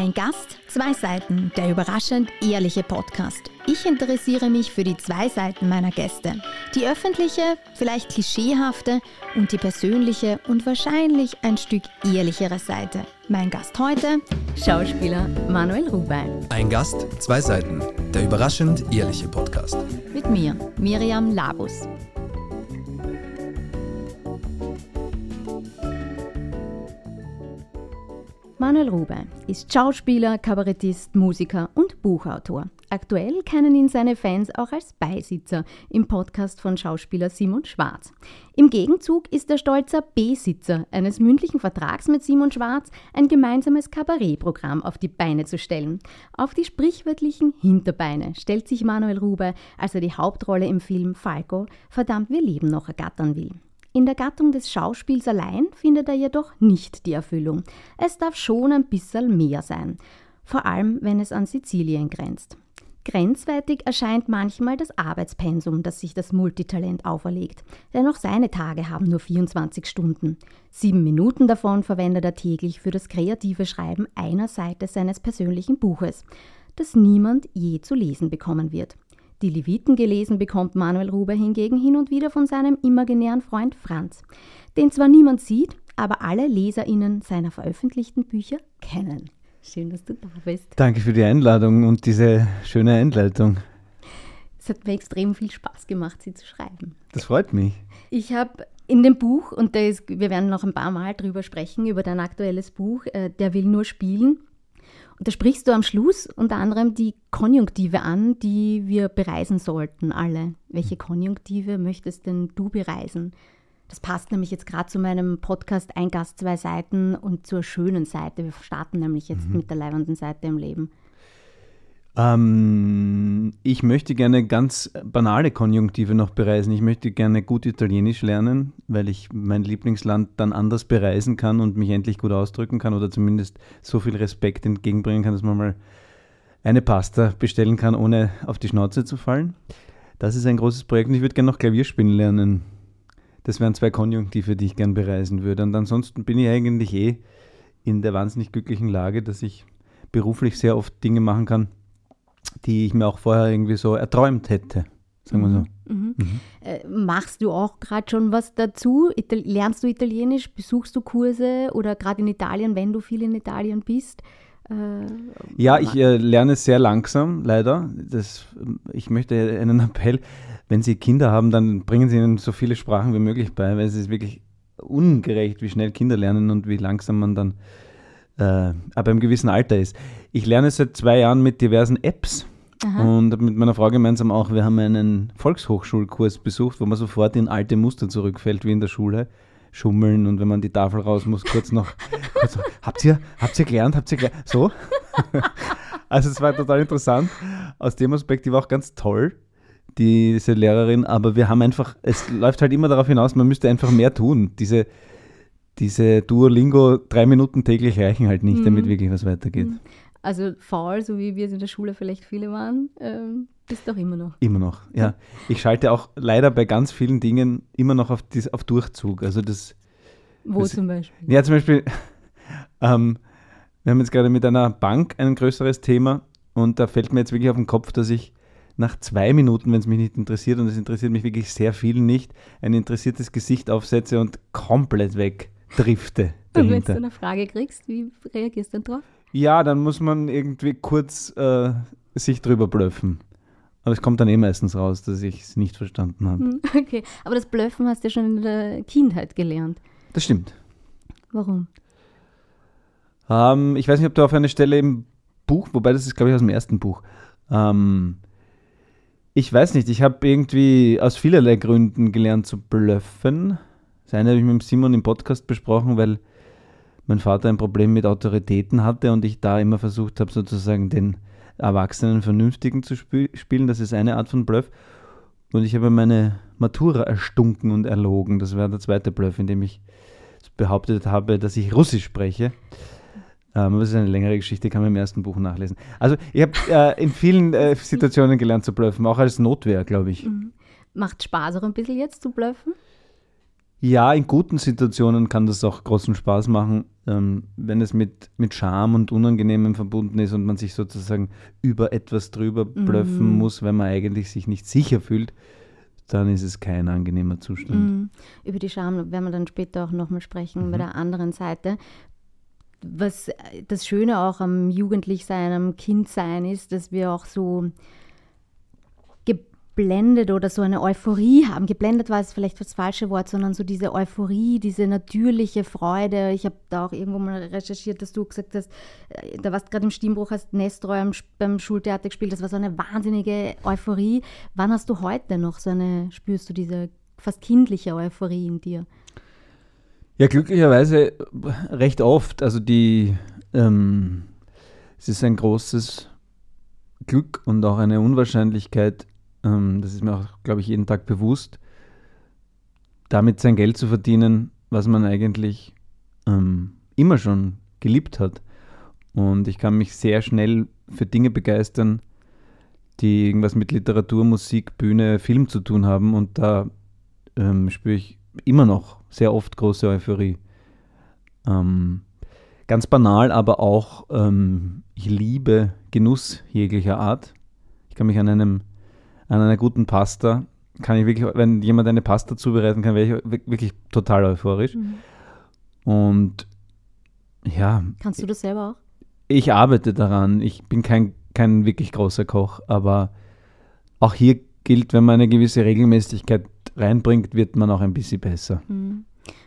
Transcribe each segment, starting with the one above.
Ein Gast, zwei Seiten, der überraschend ehrliche Podcast. Ich interessiere mich für die zwei Seiten meiner Gäste. Die öffentliche, vielleicht klischeehafte und die persönliche und wahrscheinlich ein Stück ehrlichere Seite. Mein Gast heute, Schauspieler Manuel Rubein. Ein Gast, zwei Seiten, der überraschend ehrliche Podcast. Mit mir, Miriam Labus. Manuel Rube ist Schauspieler, Kabarettist, Musiker und Buchautor. Aktuell kennen ihn seine Fans auch als Beisitzer im Podcast von Schauspieler Simon Schwarz. Im Gegenzug ist er stolzer Besitzer eines mündlichen Vertrags mit Simon Schwarz, ein gemeinsames Kabarettprogramm auf die Beine zu stellen. Auf die sprichwörtlichen Hinterbeine stellt sich Manuel Rube, als er die Hauptrolle im Film Falco Verdammt, wir leben noch ergattern will. In der Gattung des Schauspiels allein findet er jedoch nicht die Erfüllung. Es darf schon ein bisschen mehr sein, vor allem wenn es an Sizilien grenzt. Grenzwertig erscheint manchmal das Arbeitspensum, das sich das Multitalent auferlegt, denn auch seine Tage haben nur 24 Stunden. Sieben Minuten davon verwendet er täglich für das kreative Schreiben einer Seite seines persönlichen Buches, das niemand je zu lesen bekommen wird. Die Leviten gelesen bekommt Manuel Ruber hingegen hin und wieder von seinem imaginären Freund Franz, den zwar niemand sieht, aber alle LeserInnen seiner veröffentlichten Bücher kennen. Schön, dass du da bist. Danke für die Einladung und diese schöne Einleitung. Es hat mir extrem viel Spaß gemacht, sie zu schreiben. Das freut mich. Ich habe in dem Buch, und ist, wir werden noch ein paar Mal drüber sprechen, über dein aktuelles Buch, äh, Der will nur spielen, da sprichst du am Schluss unter anderem die Konjunktive an, die wir bereisen sollten, alle. Welche Konjunktive möchtest denn du bereisen? Das passt nämlich jetzt gerade zu meinem Podcast Ein Gast, zwei Seiten und zur schönen Seite. Wir starten nämlich jetzt mhm. mit der leibenden Seite im Leben. Ähm, ich möchte gerne ganz banale Konjunktive noch bereisen. Ich möchte gerne gut Italienisch lernen, weil ich mein Lieblingsland dann anders bereisen kann und mich endlich gut ausdrücken kann oder zumindest so viel Respekt entgegenbringen kann, dass man mal eine Pasta bestellen kann, ohne auf die Schnauze zu fallen. Das ist ein großes Projekt und ich würde gerne noch Klavier spielen lernen. Das wären zwei Konjunktive, die ich gerne bereisen würde. Und ansonsten bin ich eigentlich eh in der wahnsinnig glücklichen Lage, dass ich beruflich sehr oft Dinge machen kann, die ich mir auch vorher irgendwie so erträumt hätte. Sagen wir so. Mhm. Mhm. Äh, machst du auch gerade schon was dazu? Ital lernst du Italienisch? Besuchst du Kurse oder gerade in Italien, wenn du viel in Italien bist? Äh, ja, ich äh, lerne sehr langsam, leider. Das, ich möchte einen Appell, wenn Sie Kinder haben, dann bringen Sie ihnen so viele Sprachen wie möglich bei, weil es ist wirklich ungerecht, wie schnell Kinder lernen und wie langsam man dann äh, aber im gewissen Alter ist. Ich lerne seit zwei Jahren mit diversen Apps. Aha. Und mit meiner Frau gemeinsam auch, wir haben einen Volkshochschulkurs besucht, wo man sofort in alte Muster zurückfällt, wie in der Schule. Schummeln und wenn man die Tafel raus muss, kurz noch, kurz noch habt ihr, habt ihr gelernt, habt ihr gelernt? So? also es war total interessant. Aus dem Aspekt, die war auch ganz toll, diese Lehrerin, aber wir haben einfach, es läuft halt immer darauf hinaus, man müsste einfach mehr tun. Diese, diese Duolingo drei Minuten täglich reichen halt nicht, mhm. damit wirklich was weitergeht. Also faul, so wie wir es in der Schule vielleicht viele waren, ähm, bist doch immer noch. Immer noch, ja. Ich schalte auch leider bei ganz vielen Dingen immer noch auf, dies, auf Durchzug. Also das. Wo das, zum Beispiel? Ja, zum Beispiel, ähm, wir haben jetzt gerade mit einer Bank ein größeres Thema und da fällt mir jetzt wirklich auf den Kopf, dass ich nach zwei Minuten, wenn es mich nicht interessiert, und es interessiert mich wirklich sehr viel nicht, ein interessiertes Gesicht aufsetze und komplett weg drifte. Dahinter. Und wenn du eine Frage kriegst, wie reagierst du dann drauf? Ja, dann muss man irgendwie kurz äh, sich drüber blöffen. Aber es kommt dann eh meistens raus, dass ich es nicht verstanden habe. Hm, okay, aber das Blöffen hast du ja schon in der Kindheit gelernt. Das stimmt. Warum? Ähm, ich weiß nicht, ob du auf eine Stelle im Buch, wobei das ist, glaube ich, aus dem ersten Buch. Ähm, ich weiß nicht, ich habe irgendwie aus vielerlei Gründen gelernt zu blöffen. Das eine habe ich mit Simon im Podcast besprochen, weil mein Vater ein Problem mit Autoritäten hatte und ich da immer versucht habe, sozusagen den Erwachsenen Vernünftigen zu sp spielen. Das ist eine Art von Bluff. Und ich habe meine Matura erstunken und erlogen. Das war der zweite Bluff, in dem ich behauptet habe, dass ich Russisch spreche. Ähm, das ist eine längere Geschichte, kann man im ersten Buch nachlesen. Also ich habe äh, in vielen äh, Situationen gelernt zu bluffen, auch als Notwehr, glaube ich. Mhm. Macht Spaß auch ein bisschen jetzt zu bluffen? Ja, in guten Situationen kann das auch großen Spaß machen. Ähm, wenn es mit, mit Scham und Unangenehmem verbunden ist und man sich sozusagen über etwas drüber blöffen Mhm. muss, wenn man eigentlich sich nicht sicher fühlt, dann ist es kein angenehmer Zustand. Mhm. Über die Scham werden wir dann später auch nochmal sprechen, bei der anderen Seite. Was das Schöne auch am Jugendlichsein, am Kindsein ist, dass wir auch so geblendet oder so eine Euphorie haben. Geblendet war es vielleicht das falsche Wort, sondern so diese Euphorie, diese natürliche Freude. Ich habe da auch irgendwo mal recherchiert, dass du gesagt hast, äh, da warst gerade im Stimmbruch, hast Nestroy beim Schultheater gespielt. Das war so eine wahnsinnige Euphorie. Wann hast du heute noch so eine, spürst du diese fast kindliche Euphorie in dir? Ja, glücklicherweise recht oft. Also die, ähm, es ist ein großes Glück und auch eine Unwahrscheinlichkeit, ähm, das ist mir auch, glaube ich, jeden Tag bewusst, damit sein Geld zu verdienen, was man eigentlich ähm, immer schon geliebt hat. Und ich kann mich sehr schnell für Dinge begeistern, die irgendwas mit Literatur, Musik, Bühne, Film zu tun haben. Und da ähm, spüre ich immer noch sehr oft große Euphorie. Ähm, ganz banal, aber auch, ähm, ich liebe Genuss jeglicher Art. Ich kann mich an einem, an einer guten Pasta, kann ich wirklich, wenn jemand eine Pasta zubereiten kann, wäre ich wi- wirklich total euphorisch. Und ja, Kannst du das selber auch? ich arbeite daran. Ich bin kein, kein wirklich großer Koch, aber auch hier gilt, wenn man eine gewisse Regelmäßigkeit reinbringt, wird man auch ein bisschen besser. Mhm.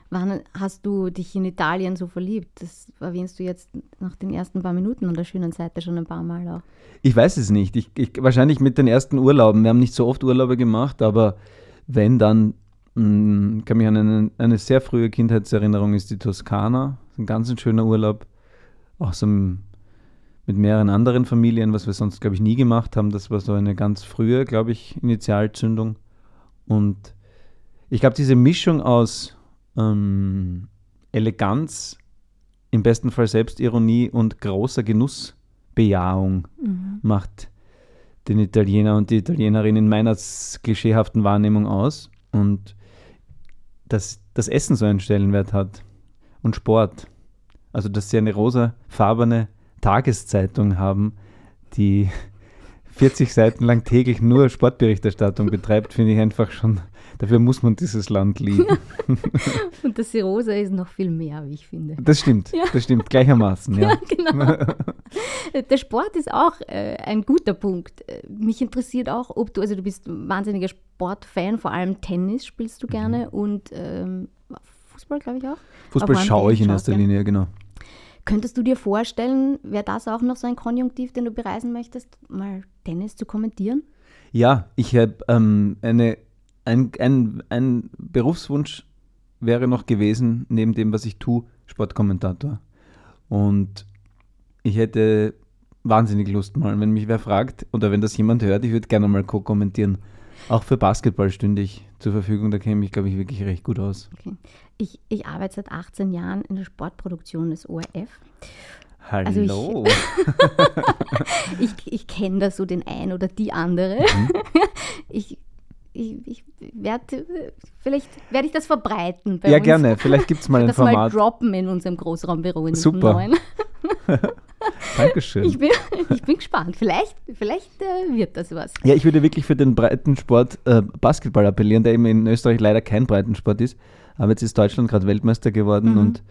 Wann hast du dich in Italien so verliebt? Das erwähnst du jetzt nach den ersten paar Minuten an der schönen Seite schon ein paar Mal auch. Ich weiß es nicht. Ich, ich, wahrscheinlich mit den ersten Urlauben. Wir haben nicht so oft Urlaube gemacht, aber wenn dann, mh, kann mich an eine, eine sehr frühe Kindheitserinnerung ist die Toskana. Ein ganz ein schöner Urlaub. Auch so m- mit mehreren anderen Familien, was wir sonst, glaube ich, nie gemacht haben. Das war so eine ganz frühe, glaube ich, Initialzündung. Und ich glaube, diese Mischung aus ähm, Eleganz, im besten Fall Selbstironie und großer Genussbejahung macht den Italiener und die Italienerin in meiner klischeehaften Wahrnehmung aus. Und dass das Essen so einen Stellenwert hat und Sport. Also, dass sie eine rosafarbene Tageszeitung haben, die 40 Seiten lang täglich nur Sportberichterstattung betreibt, finde ich einfach schon, dafür muss man dieses Land lieben. Und das Rosa ist noch viel mehr, wie ich finde. Das stimmt, das stimmt, gleichermaßen, ja. genau. Der Sport ist auch äh, ein guter Punkt. Äh, Mich interessiert auch, ob du, also du bist ein wahnsinniger Sportfan, vor allem Tennis spielst Mhm. du gerne und ähm, Fußball, glaube ich auch. Fußball schaue ich in erster ja. Linie, genau. Könntest du dir vorstellen, wäre das auch noch so ein Konjunktiv, den du bereisen möchtest, mal Tennis zu kommentieren? Ja, ich habe ähm, eine, ein, ein, ein Berufswunsch wäre noch gewesen, neben dem, was ich tue, Sportkommentator. Und ich hätte wahnsinnig Lust mal, wenn mich wer fragt oder wenn das jemand hört, ich würde gerne mal co-kommentieren. Auch für Basketball stünde ich zur Verfügung, da käme ich, glaube ich, wirklich recht gut aus. Okay. Ich, ich arbeite seit 18 Jahren in der Sportproduktion des ORF. Hallo. Also ich- Ich, ich kenne da so den ein oder die andere. Mhm. Ich, ich, ich werde, vielleicht werde ich das verbreiten bei ja, uns. gerne. Vielleicht gibt es mal ein das mal Format. droppen in unserem Großraumbüro in Super. neuen. Dankeschön. Ich bin, ich bin gespannt. Vielleicht, vielleicht äh, wird das was. Ja, ich würde wirklich für den Breitensport äh, Basketball appellieren, der eben in Österreich leider kein Breitensport ist. Aber jetzt ist Deutschland gerade Weltmeister geworden Mhm. und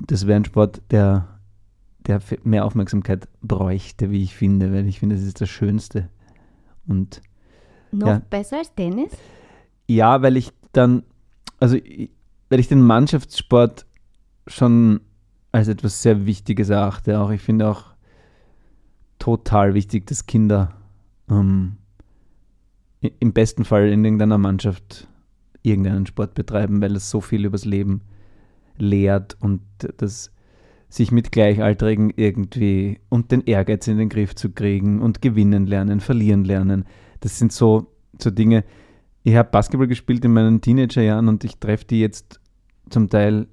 das wäre ein Sport, der, der mehr Aufmerksamkeit bräuchte, wie ich finde, weil ich finde, das ist das Schönste. Und Noch Ja. besser als Tennis? ja, weil ich dann, also weil ich den Mannschaftssport schon als etwas sehr Wichtiges erachte. Auch ich finde auch total wichtig, dass Kinder ähm, im besten Fall in irgendeiner Mannschaft irgendeinen Sport betreiben, weil es so viel übers Leben lehrt und das sich mit Gleichaltrigen irgendwie und den Ehrgeiz in den Griff zu kriegen und gewinnen lernen, verlieren lernen. Das sind so, so Dinge. Ich habe Basketball gespielt in meinen Teenagerjahren und ich treffe die jetzt zum Teil,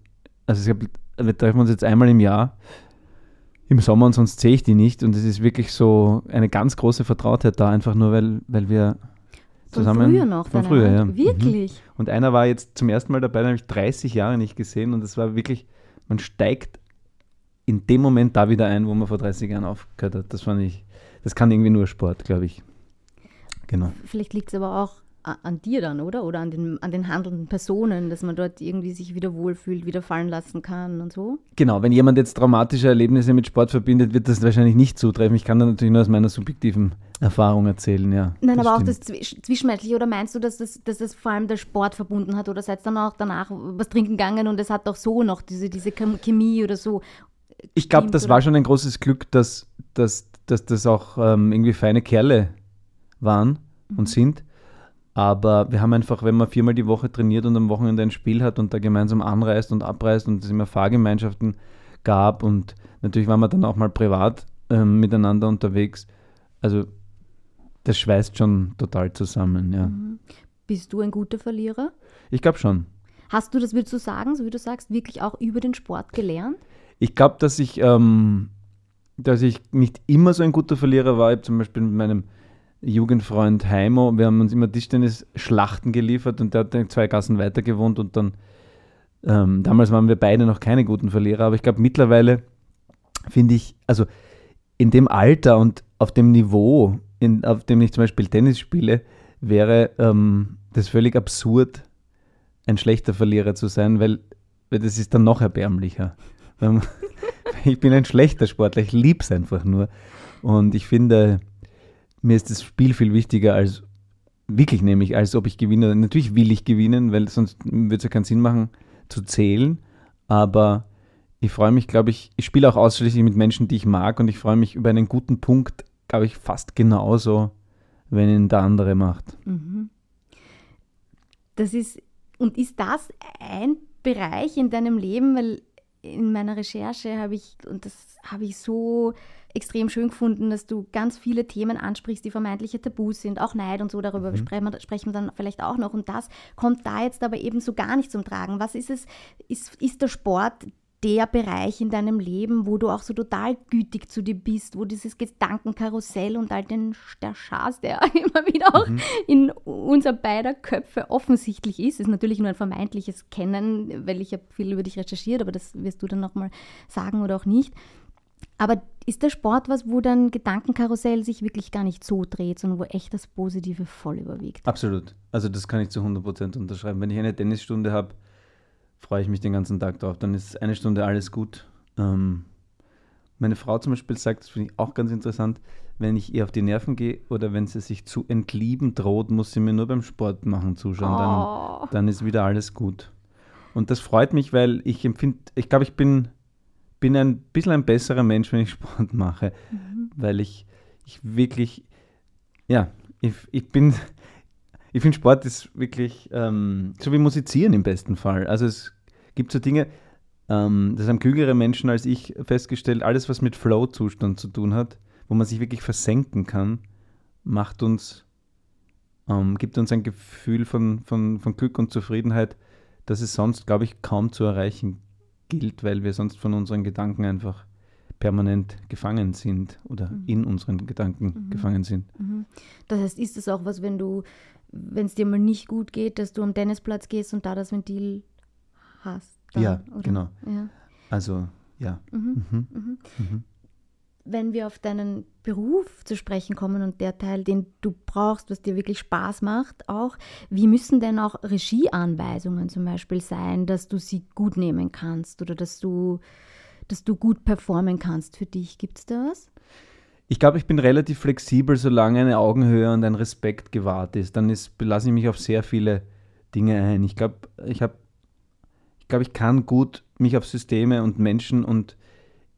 also ich hab, wir treffen uns jetzt einmal im Jahr im Sommer und sonst sehe ich die nicht und es ist wirklich so eine ganz große Vertrautheit da, einfach nur weil, weil wir Von zusammen früher noch? von früher, ja. Mhm. Wirklich? Und einer war jetzt zum ersten Mal dabei, den habe ich 30 Jahre nicht gesehen und es war wirklich, man steigt in dem Moment da wieder ein, wo man vor 30 Jahren aufgehört hat. Das fand ich, das kann irgendwie nur Sport, glaube ich. Genau. Vielleicht liegt es aber auch an dir dann, oder? Oder an den, an den handelnden Personen, dass man dort irgendwie sich wieder wohlfühlt, wieder fallen lassen kann und so? Genau, wenn jemand jetzt traumatische Erlebnisse mit Sport verbindet, wird das wahrscheinlich nicht zutreffen. Ich kann da natürlich nur aus meiner subjektiven Erfahrung erzählen, ja. Nein, aber stimmt. auch das Zwischenmenschliche, oder meinst du, dass das, dass das vor allem der Sport verbunden hat oder seid ihr dann auch danach was trinken gegangen und es hat auch so noch diese, diese Chemie oder so? Ich glaube, das oder? war schon ein großes Glück, dass, dass, dass das auch ähm, irgendwie feine Kerle waren mhm. und sind aber wir haben einfach, wenn man viermal die Woche trainiert und am Wochenende ein Spiel hat und da gemeinsam anreist und abreist und es immer Fahrgemeinschaften gab und natürlich waren wir dann auch mal privat ähm, miteinander unterwegs. Also das schweißt schon total zusammen, ja. Mhm. Bist du ein guter Verlierer? Ich glaube schon. Hast du das, würdest du sagen, so wie du sagst, wirklich auch über den Sport gelernt? Ich glaube, dass ich, ähm, dass ich nicht immer so ein guter Verlierer war. Ich habe zum Beispiel mit meinem Jugendfreund Heimo, wir haben uns immer Tischtennis-Schlachten geliefert und der hat zwei Gassen weiter gewohnt und dann, ähm, damals waren wir beide noch keine guten Verlierer, aber ich glaube mittlerweile finde ich, also in dem Alter und auf dem Niveau, in, auf dem ich zum Beispiel Tennis spiele, wäre ähm, das völlig absurd, ein schlechter Verlierer zu sein, weil, weil das ist dann noch erbärmlicher. ich bin ein schlechter Sportler, ich liebe es einfach nur. Und ich finde, mir ist das Spiel viel wichtiger als wirklich nämlich, als ob ich gewinne. Natürlich will ich gewinnen, weil sonst würde es ja keinen Sinn machen zu zählen. Aber ich freue mich, glaube ich, ich spiele auch ausschließlich mit Menschen, die ich mag und ich freue mich über einen guten Punkt, glaube ich, fast genauso, wenn ihn der andere macht. Mhm. Das ist, und ist das ein Bereich in deinem Leben, weil in meiner Recherche habe ich, und das habe ich so extrem schön gefunden, dass du ganz viele Themen ansprichst, die vermeintliche Tabus sind, auch Neid und so, darüber mhm. sprechen, wir, sprechen wir dann vielleicht auch noch. Und das kommt da jetzt aber eben so gar nicht zum Tragen. Was ist es? Ist, ist der Sport der Bereich in deinem Leben, wo du auch so total gütig zu dir bist, wo dieses Gedankenkarussell und all den der Schaß, der immer wieder auch mhm. in unser beider Köpfe offensichtlich ist, ist natürlich nur ein vermeintliches Kennen, weil ich habe viel über dich recherchiert, aber das wirst du dann nochmal sagen oder auch nicht. Aber ist der Sport was, wo dann Gedankenkarussell sich wirklich gar nicht so dreht, sondern wo echt das Positive voll überwiegt? Absolut. Also das kann ich zu 100% unterschreiben. Wenn ich eine Tennisstunde habe, freue ich mich den ganzen Tag drauf. Dann ist eine Stunde alles gut. Ähm, meine Frau zum Beispiel sagt, das finde ich auch ganz interessant, wenn ich ihr auf die Nerven gehe oder wenn sie sich zu entlieben droht, muss sie mir nur beim Sport machen zuschauen. Oh. Dann, dann ist wieder alles gut. Und das freut mich, weil ich empfinde, ich glaube, ich bin bin ein bisschen ein besserer Mensch, wenn ich Sport mache, mhm. weil ich, ich wirklich, ja, ich, ich bin, ich finde Sport ist wirklich ähm, so wie Musizieren im besten Fall. Also es gibt so Dinge, ähm, das haben klügere Menschen als ich festgestellt, alles was mit Flow-Zustand zu tun hat, wo man sich wirklich versenken kann, macht uns, ähm, gibt uns ein Gefühl von, von, von Glück und Zufriedenheit, das es sonst, glaube ich, kaum zu erreichen gilt, weil wir sonst von unseren Gedanken einfach permanent gefangen sind oder mhm. in unseren Gedanken mhm. gefangen sind. Mhm. Das heißt, ist es auch was, wenn du, wenn es dir mal nicht gut geht, dass du am Tennisplatz gehst und da das Ventil hast? Dann, ja, oder? genau. Ja. Also, ja. Mhm. Mhm. Mhm wenn wir auf deinen Beruf zu sprechen kommen und der Teil, den du brauchst, was dir wirklich Spaß macht, auch, wie müssen denn auch Regieanweisungen zum Beispiel sein, dass du sie gut nehmen kannst oder dass du, dass du gut performen kannst für dich? Gibt es da was? Ich glaube, ich bin relativ flexibel, solange eine Augenhöhe und ein Respekt gewahrt ist. Dann lasse ich mich auf sehr viele Dinge ein. Ich glaube, ich habe, ich glaube, ich kann gut mich auf Systeme und Menschen und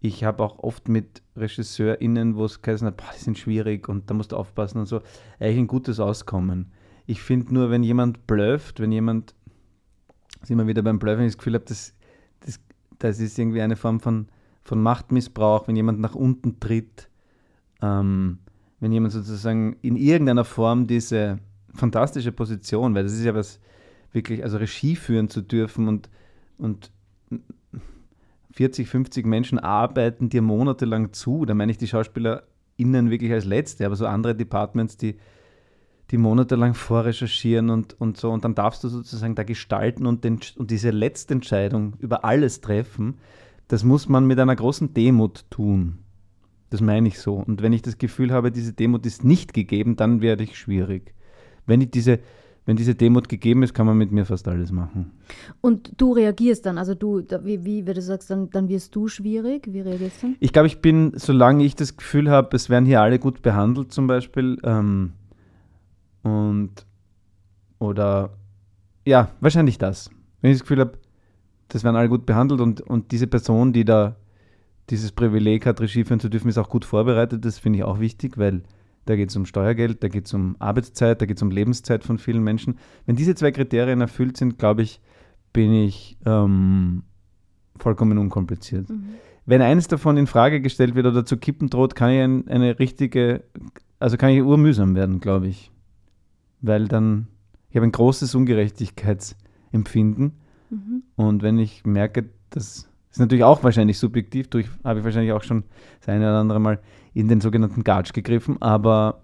ich habe auch oft mit RegisseurInnen, wo es geheißen hat, boah, die sind schwierig und da musst du aufpassen und so, eigentlich ein gutes Auskommen. Ich finde nur, wenn jemand blöfft, wenn jemand, sind wir wieder beim Blöffen, ich das Gefühl habe, das, das, das ist irgendwie eine Form von, von Machtmissbrauch, wenn jemand nach unten tritt, ähm, wenn jemand sozusagen in irgendeiner Form diese fantastische Position, weil das ist ja was wirklich, also Regie führen zu dürfen und, und 40, 50 Menschen arbeiten dir monatelang zu. Da meine ich die SchauspielerInnen wirklich als Letzte, aber so andere Departments, die, die monatelang vorrecherchieren und, und so. Und dann darfst du sozusagen da gestalten und, den, und diese letzte Entscheidung über alles treffen. das muss man mit einer großen Demut tun. Das meine ich so. Und wenn ich das Gefühl habe, diese Demut ist nicht gegeben, dann werde ich schwierig. Wenn ich diese, wenn diese Demut gegeben ist, kann man mit mir fast alles machen. Und du reagierst dann, also du, wie, wie, wie du sagst, dann, dann wirst du schwierig. Wie reagierst du? Ich glaube, ich bin, solange ich das Gefühl habe, es werden hier alle gut behandelt, zum Beispiel, ähm, und oder ja, wahrscheinlich das. Wenn ich das Gefühl habe, das werden alle gut behandelt und, und diese Person, die da dieses Privileg hat, Regie führen zu dürfen, ist auch gut vorbereitet. Das finde ich auch wichtig, weil da geht es um Steuergeld, da geht es um Arbeitszeit, da geht es um Lebenszeit von vielen Menschen. Wenn diese zwei Kriterien erfüllt sind, glaube ich, bin ich ähm, vollkommen unkompliziert. Mhm. Wenn eines davon in Frage gestellt wird oder zu kippen droht, kann ich ein, eine richtige, also kann ich urmühsam werden, glaube ich. Weil dann, ich habe ein großes Ungerechtigkeitsempfinden. Mhm. Und wenn ich merke, dass ist natürlich auch wahrscheinlich subjektiv, durch habe ich wahrscheinlich auch schon das eine oder andere Mal in den sogenannten Gatsch gegriffen, aber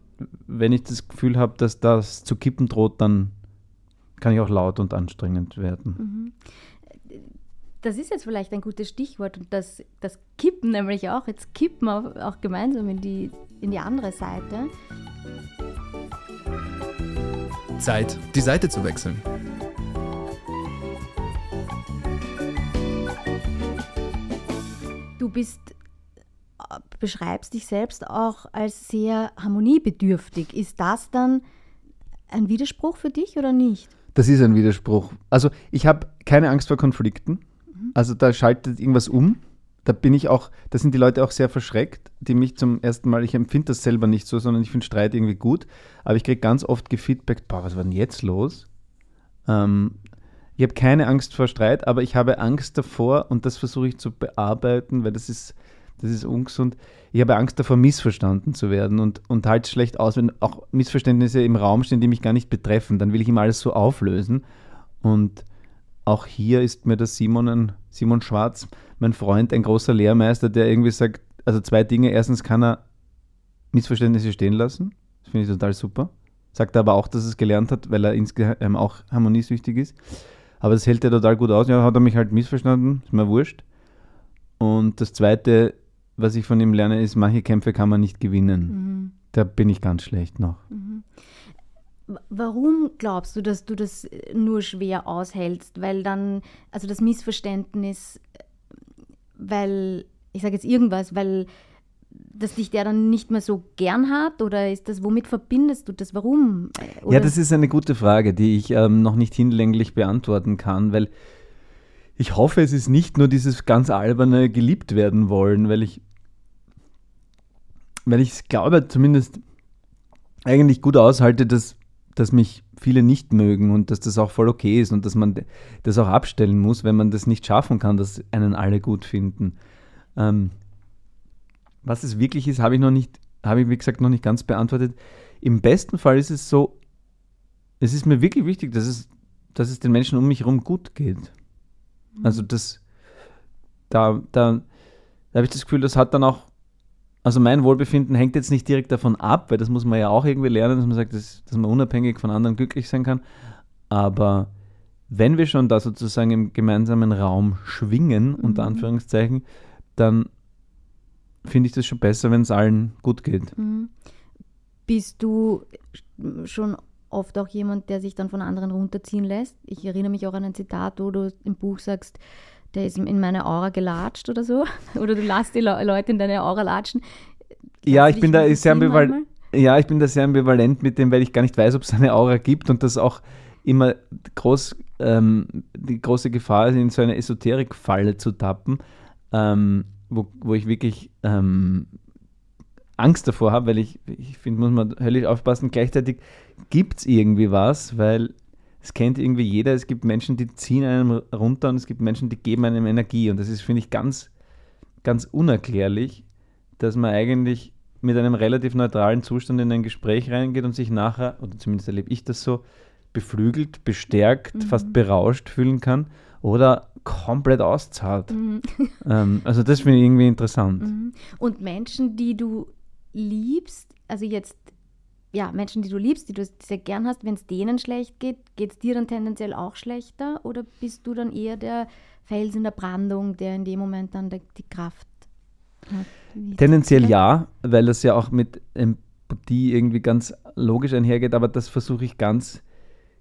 wenn ich das Gefühl habe, dass das zu kippen droht, dann kann ich auch laut und anstrengend werden. Mhm. Das ist jetzt vielleicht ein gutes Stichwort und das, das Kippen nämlich auch. Jetzt kippen wir auch gemeinsam in die, in die andere Seite. Zeit, die Seite zu wechseln. Du bist, äh, beschreibst dich selbst auch als sehr harmoniebedürftig. Ist das dann ein Widerspruch für dich oder nicht? Das ist ein Widerspruch. Also ich habe keine Angst vor Konflikten. Mhm. Also da schaltet irgendwas um. Da bin ich auch, da sind die Leute auch sehr verschreckt, die mich zum ersten Mal, ich empfinde das selber nicht so, sondern ich finde Streit irgendwie gut. Aber ich kriege ganz oft gefeedbackt, boah, was war denn jetzt los? Ähm, ich habe keine Angst vor Streit, aber ich habe Angst davor und das versuche ich zu bearbeiten, weil das ist, das ist ungesund. Ich habe Angst davor, missverstanden zu werden und, und halt schlecht aus, wenn auch Missverständnisse im Raum stehen, die mich gar nicht betreffen. Dann will ich immer alles so auflösen. Und auch hier ist mir der Simon, ein, Simon Schwarz, mein Freund, ein großer Lehrmeister, der irgendwie sagt, also zwei Dinge. Erstens kann er Missverständnisse stehen lassen. Das finde ich total super. Sagt er aber auch, dass er es gelernt hat, weil er insgeheim auch harmoniesüchtig ist. Aber das hält er total gut aus. Ja, hat er mich halt missverstanden, ist mir wurscht. Und das Zweite, was ich von ihm lerne, ist, manche Kämpfe kann man nicht gewinnen. Mhm. Da bin ich ganz schlecht noch. Mhm. Warum glaubst du, dass du das nur schwer aushältst? Weil dann, also das Missverständnis, weil, ich sage jetzt irgendwas, weil dass dich der dann nicht mehr so gern hat? Oder ist das, womit verbindest du das? Warum? Oder? Ja, das ist eine gute Frage, die ich ähm, noch nicht hinlänglich beantworten kann, weil ich hoffe, es ist nicht nur dieses ganz alberne geliebt werden wollen, weil ich, weil ich glaube, zumindest eigentlich gut aushalte, dass, dass mich viele nicht mögen und dass das auch voll okay ist und dass man das auch abstellen muss, wenn man das nicht schaffen kann, dass einen alle gut finden. Ähm, was es wirklich ist, habe ich noch nicht, habe ich wie gesagt noch nicht ganz beantwortet. Im besten Fall ist es so, es ist mir wirklich wichtig, dass es, dass es den Menschen um mich herum gut geht. Mhm. Also das, da, da, da habe ich das Gefühl, das hat dann auch, also mein Wohlbefinden hängt jetzt nicht direkt davon ab, weil das muss man ja auch irgendwie lernen, dass man sagt, dass, dass man unabhängig von anderen glücklich sein kann. Aber wenn wir schon da sozusagen im gemeinsamen Raum schwingen, unter mhm. Anführungszeichen, dann finde ich das schon besser, wenn es allen gut geht. Mhm. Bist du schon oft auch jemand, der sich dann von anderen runterziehen lässt? Ich erinnere mich auch an ein Zitat, wo du im Buch sagst, der ist in meine Aura gelatscht oder so. Oder du lässt die Le Leute in deine Aura latschen. ja, ich bin da sehr ambivalent. Ja, ich bin da sehr ambivalent mit dem, weil ich gar nicht weiß, ob es eine Aura gibt und das auch immer groß, ähm, die große Gefahr ist, in so eine Esoterik-Falle zu tappen. Ähm, wo, wo ich wirklich ähm, Angst davor habe, weil ich, ich finde, muss man höllisch aufpassen. Gleichzeitig gibt es irgendwie was, weil es kennt irgendwie jeder. Es gibt Menschen, die ziehen einem runter und es gibt Menschen, die geben einem Energie. Und das ist, finde ich, ganz, ganz unerklärlich, dass man eigentlich mit einem relativ neutralen Zustand in ein Gespräch reingeht und sich nachher, oder zumindest erlebe ich das so, beflügelt, bestärkt, mhm. fast berauscht fühlen kann oder komplett auszahlt. Mhm. Ähm, also das finde ich irgendwie interessant. Mhm. Und Menschen, die du liebst, also jetzt ja, Menschen, die du liebst, die du sehr gern hast, wenn es denen schlecht geht, geht es dir dann tendenziell auch schlechter? Oder bist du dann eher der Fels in der Brandung, der in dem Moment dann die, die Kraft hat? Tendenziell ja, weil das ja auch mit Empathie irgendwie ganz logisch einhergeht, aber das versuche ich ganz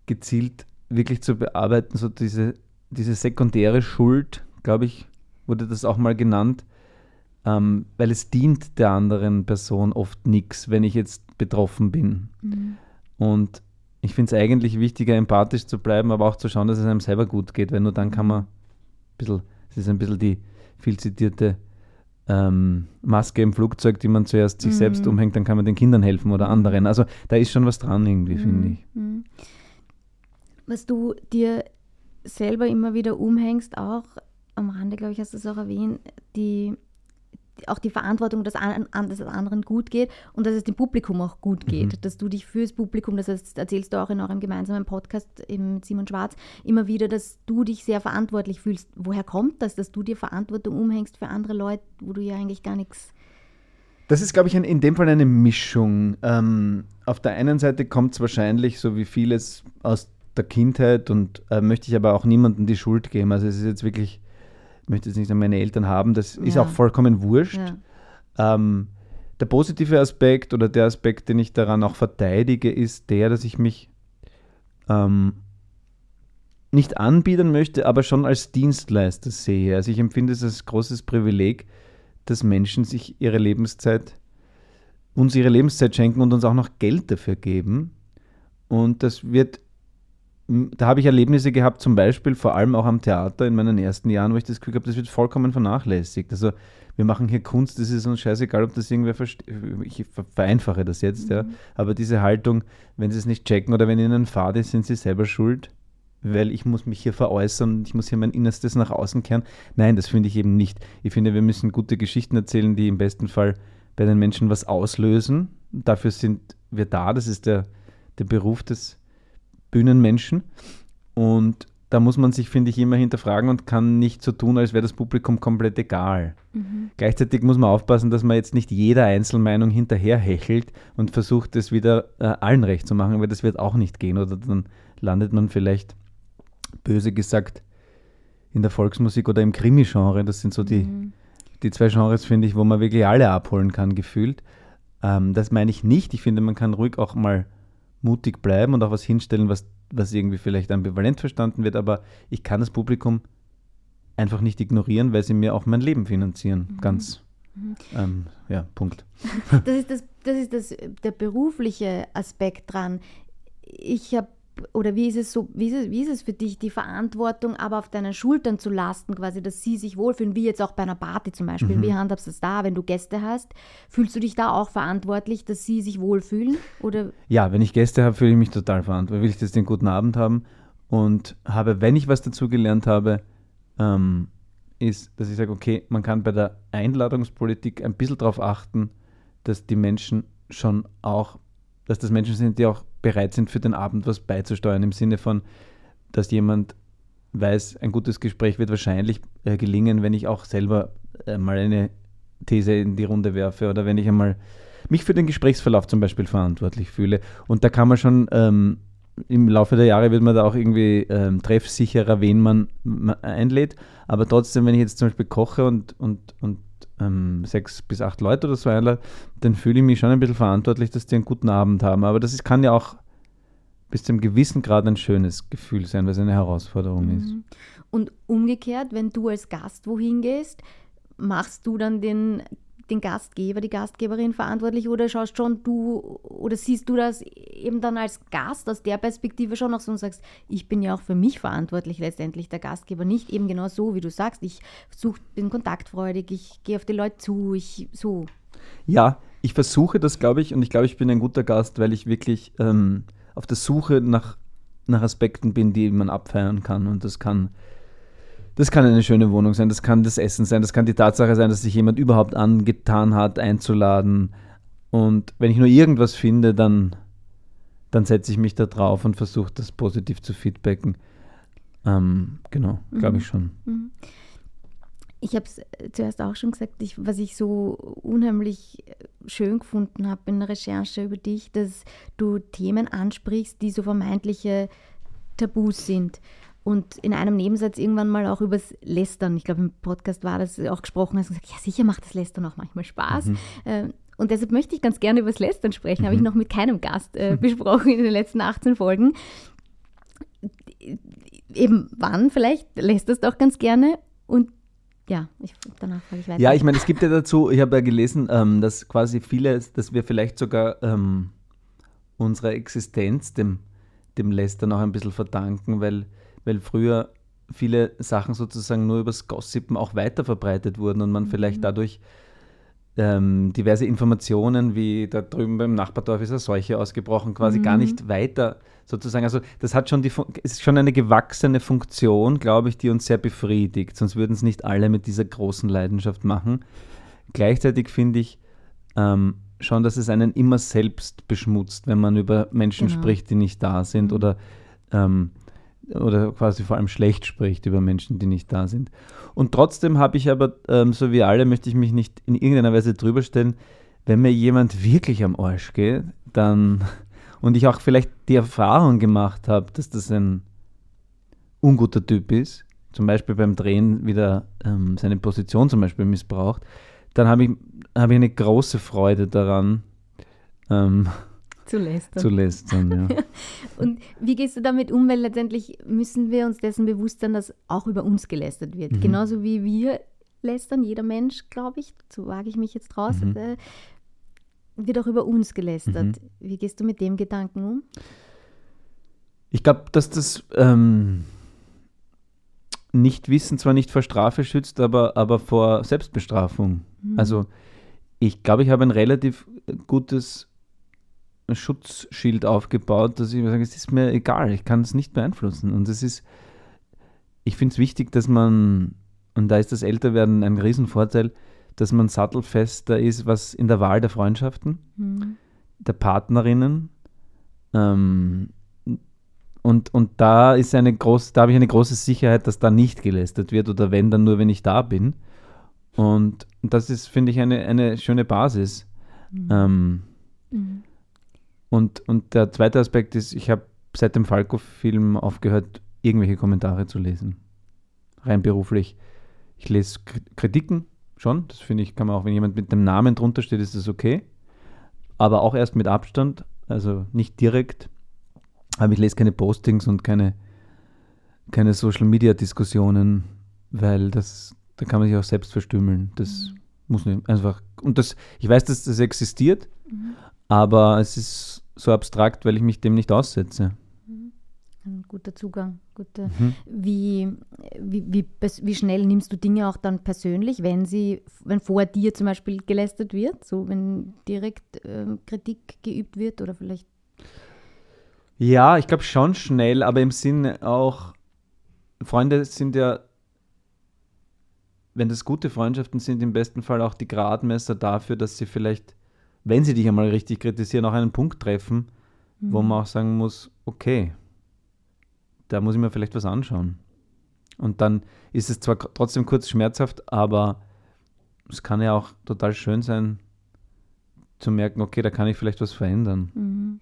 gezielt wirklich zu bearbeiten, so diese, diese sekundäre Schuld, glaube ich, wurde das auch mal genannt, ähm, weil es dient der anderen Person oft nichts, wenn ich jetzt betroffen bin. Mhm. Und ich finde es eigentlich wichtiger, empathisch zu bleiben, aber auch zu schauen, dass es einem selber gut geht, weil nur dann kann man ein bisschen, es ist ein bisschen die viel zitierte ähm, Maske im Flugzeug, die man zuerst sich mhm. selbst umhängt, dann kann man den Kindern helfen oder anderen. Also da ist schon was dran irgendwie, mhm. finde ich. Mhm. Was du dir selber immer wieder umhängst, auch am Rande, glaube ich, hast du es auch erwähnt, die auch die Verantwortung, dass, an, dass es anderen gut geht und dass es dem Publikum auch gut geht. Mhm. Dass du dich fürs Publikum, das erzählst du auch in eurem gemeinsamen Podcast mit Simon Schwarz, immer wieder, dass du dich sehr verantwortlich fühlst. Woher kommt das, dass du dir Verantwortung umhängst für andere Leute, wo du ja eigentlich gar nichts. Das ist, glaube ich, ein, in dem Fall eine Mischung. Ähm, auf der einen Seite kommt es wahrscheinlich, so wie vieles aus der Kindheit, und äh, möchte ich aber auch niemandem die Schuld geben. Also es ist jetzt wirklich möchte jetzt nicht an meine Eltern haben, das ja. ist auch vollkommen wurscht. Ja. Ähm, der positive Aspekt oder der Aspekt, den ich daran auch verteidige, ist der, dass ich mich ähm, nicht anbieten möchte, aber schon als Dienstleister sehe. Also ich empfinde es als großes Privileg, dass Menschen sich ihre Lebenszeit, uns ihre Lebenszeit schenken und uns auch noch Geld dafür geben. Und das wird da habe ich Erlebnisse gehabt, zum Beispiel vor allem auch am Theater in meinen ersten Jahren, wo ich das Gefühl habe, das wird vollkommen vernachlässigt. Also wir machen hier Kunst, das ist uns scheißegal, ob das irgendwer versteht. Ich vereinfache das jetzt, mhm. ja. Aber diese Haltung, wenn sie es nicht checken oder wenn ihnen fad ist, sind sie selber schuld, weil ich muss mich hier veräußern, ich muss hier mein Innerstes nach außen kehren. Nein, das finde ich eben nicht. Ich finde, wir müssen gute Geschichten erzählen, die im besten Fall bei den Menschen was auslösen. Dafür sind wir da, das ist der, der Beruf des Bühnenmenschen. Und da muss man sich, finde ich, immer hinterfragen und kann nicht so tun, als wäre das Publikum komplett egal. Mhm. Gleichzeitig muss man aufpassen, dass man jetzt nicht jeder Einzelmeinung hinterherhechelt und versucht, es wieder äh, allen recht zu machen, weil das wird auch nicht gehen. Oder dann landet man vielleicht, böse gesagt, in der Volksmusik oder im Krimi-Genre. Das sind so die, mhm. die zwei Genres, finde ich, wo man wirklich alle abholen kann, gefühlt. Ähm, das meine ich nicht. Ich finde, man kann ruhig auch mal mutig bleiben und auch was hinstellen, was, was irgendwie vielleicht ambivalent verstanden wird, aber ich kann das Publikum einfach nicht ignorieren, weil sie mir auch mein Leben finanzieren. Mhm. Ganz. Mhm. Ähm, ja, Punkt. Das ist, das, das ist das, der berufliche Aspekt dran. Ich habe oder wie ist es so, wie ist es, wie ist es für dich, die Verantwortung aber auf deinen Schultern zu lasten, quasi, dass sie sich wohlfühlen, wie jetzt auch bei einer Party zum Beispiel. Mhm. Wie handhabst du das da, wenn du Gäste hast? Fühlst du dich da auch verantwortlich, dass sie sich wohlfühlen? Oder? Ja, wenn ich Gäste habe, fühle ich mich total verantwortlich. Will ich das den guten Abend haben und habe, wenn ich was dazu gelernt habe, ähm, ist, dass ich sage, okay, man kann bei der Einladungspolitik ein bisschen darauf achten, dass die Menschen schon auch, dass das Menschen sind, die auch bereit sind, für den Abend was beizusteuern, im Sinne von, dass jemand weiß, ein gutes Gespräch wird wahrscheinlich äh, gelingen, wenn ich auch selber äh, mal eine These in die Runde werfe oder wenn ich einmal mich für den Gesprächsverlauf zum Beispiel verantwortlich fühle. Und da kann man schon ähm, im Laufe der Jahre wird man da auch irgendwie ähm, treffsicherer, wen man, man einlädt. Aber trotzdem, wenn ich jetzt zum Beispiel koche und, und, und ähm, sechs bis acht Leute oder so einlade, dann fühle ich mich schon ein bisschen verantwortlich, dass die einen guten Abend haben. Aber das ist, kann ja auch bis zu einem gewissen Grad ein schönes Gefühl sein, weil es eine Herausforderung mhm. ist. Und umgekehrt, wenn du als Gast wohin gehst, machst du dann den den Gastgeber, die Gastgeberin verantwortlich oder schaust schon du oder siehst du das eben dann als Gast aus der Perspektive schon noch so und sagst, ich bin ja auch für mich verantwortlich letztendlich, der Gastgeber nicht eben genau so, wie du sagst, ich such, bin kontaktfreudig, ich gehe auf die Leute zu, ich so. Ja, ich versuche das, glaube ich, und ich glaube, ich bin ein guter Gast, weil ich wirklich ähm, auf der Suche nach, nach Aspekten bin, die man abfeiern kann und das kann das kann eine schöne Wohnung sein, das kann das Essen sein, das kann die Tatsache sein, dass sich jemand überhaupt angetan hat, einzuladen. Und wenn ich nur irgendwas finde, dann, dann setze ich mich da drauf und versuche das positiv zu feedbacken. Ähm, genau, glaube ich mhm. schon. Mhm. ich habe es zuerst auch schon gesagt, ich, was ich so unheimlich schön gefunden habe in der Recherche über dich, dass du Themen ansprichst, die so vermeintliche Tabus sind. Und in einem Nebensatz irgendwann mal auch übers Lästern, ich glaube im Podcast war das auch gesprochen, hast gesagt, ja sicher macht das Lästern auch manchmal Spaß. Mhm. Äh, und deshalb möchte ich ganz gerne über das Lästern sprechen, mhm. habe ich noch mit keinem Gast äh, besprochen in den letzten 18 Folgen. Eben wann vielleicht lästerst auch ganz gerne und ja, ich, danach frage ich weiter. Ja, ich meine, es gibt ja dazu, ich habe ja gelesen, ähm, dass quasi viele, dass wir vielleicht sogar ähm, unsere Existenz dem, dem Lästern auch ein bisschen verdanken, weil, weil früher viele Sachen sozusagen nur übers Gossipen auch weiter verbreitet wurden und man mhm. vielleicht dadurch ähm, diverse Informationen, wie da drüben beim Nachbardorf ist eine Seuche ausgebrochen, quasi mhm. gar nicht weiter sozusagen. Also das hat schon die ist schon eine gewachsene Funktion, glaube ich, die uns sehr befriedigt. Sonst würden es nicht alle mit dieser großen Leidenschaft machen. Gleichzeitig finde ich ähm, schon, dass es einen immer selbst beschmutzt, wenn man über Menschen genau. spricht, die nicht da sind mhm. oder ähm, oder quasi vor allem schlecht spricht über Menschen, die nicht da sind. Und trotzdem habe ich aber, ähm, so wie alle, möchte ich mich nicht in irgendeiner Weise drüber stellen, wenn mir jemand wirklich am Arsch geht, dann und ich auch vielleicht die Erfahrung gemacht habe, dass das ein unguter Typ ist, zum Beispiel beim Drehen wieder ähm, seine Position zum Beispiel missbraucht, dann habe ich, hab ich eine große Freude daran, ähm, zu lästern. Zu lästern, ja. Und wie gehst du damit um? Weil letztendlich müssen wir uns dessen bewusst sein, dass auch über uns gelästert wird. Mhm. Genauso wie wir lästern, jeder Mensch, glaube ich, so wage ich mich jetzt raus, mhm. äh, wird auch über uns gelästert. Mhm. Wie gehst du mit dem Gedanken um? Ich glaube, dass das ähm, Nichtwissen zwar nicht vor Strafe schützt, aber, aber vor Selbstbestrafung. Mhm. Also ich glaube, ich habe ein relativ gutes Schutzschild aufgebaut, dass ich mir sage, es ist mir egal, ich kann es nicht beeinflussen. Und es ist, ich finde es wichtig, dass man, und da ist das Älterwerden ein Riesenvorteil, dass man sattelfester ist, was in der Wahl der Freundschaften, mhm. der Partnerinnen. Ähm, und, und da ist eine groß, da habe ich eine große Sicherheit, dass da nicht gelästert wird oder wenn, dann nur, wenn ich da bin. Und das ist, finde ich, eine, eine schöne Basis. Mhm. Ähm, mhm. Und, und der zweite Aspekt ist, ich habe seit dem Falco-Film aufgehört, irgendwelche Kommentare zu lesen. Rein beruflich. Ich lese Kritiken schon, das finde ich, kann man auch, wenn jemand mit dem Namen drunter steht, ist das okay. Aber auch erst mit Abstand, also nicht direkt. Aber ich lese keine Postings und keine, keine Social-Media-Diskussionen, weil das, da kann man sich auch selbst verstümmeln. Das mhm. muss nicht einfach. Und das, ich weiß, dass das existiert, mhm. Aber es ist so abstrakt, weil ich mich dem nicht aussetze. Mhm. Ein guter Zugang. Gute. Mhm. Wie, wie, wie, wie, schnell nimmst du Dinge auch dann persönlich, wenn sie, wenn vor dir zum Beispiel gelästert wird, so wenn direkt äh, Kritik geübt wird oder vielleicht? Ja, ich glaube schon schnell, aber im Sinne auch, Freunde sind ja, wenn das gute Freundschaften sind, im besten Fall auch die Gradmesser dafür, dass sie vielleicht wenn sie dich einmal richtig kritisieren, auch einen Punkt treffen, mhm. wo man auch sagen muss, okay, da muss ich mir vielleicht was anschauen. Und dann ist es zwar trotzdem kurz schmerzhaft, aber es kann ja auch total schön sein, zu merken, okay, da kann ich vielleicht was verändern. Mhm.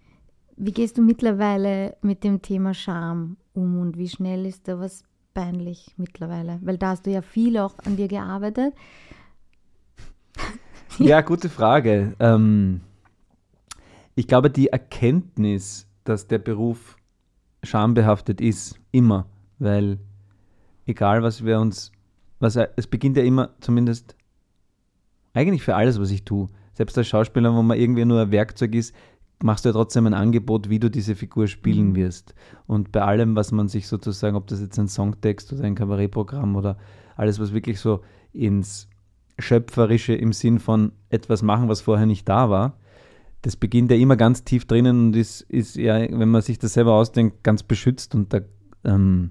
Wie gehst du mittlerweile mit dem Thema Scham um und wie schnell ist da was peinlich mittlerweile? Weil da hast du ja viel auch an dir gearbeitet. Ja, gute Frage. Ähm, ich glaube, die Erkenntnis, dass der Beruf schambehaftet ist, immer, weil egal was wir uns, was es beginnt ja immer zumindest eigentlich für alles, was ich tue. Selbst als Schauspieler, wo man irgendwie nur ein Werkzeug ist, machst du ja trotzdem ein Angebot, wie du diese Figur spielen mhm. wirst. Und bei allem, was man sich sozusagen, ob das jetzt ein Songtext oder ein Kabarettprogramm oder alles, was wirklich so ins Schöpferische im Sinn von etwas machen, was vorher nicht da war. Das beginnt ja immer ganz tief drinnen und ist, ist ja, wenn man sich das selber ausdenkt, ganz beschützt und da ähm,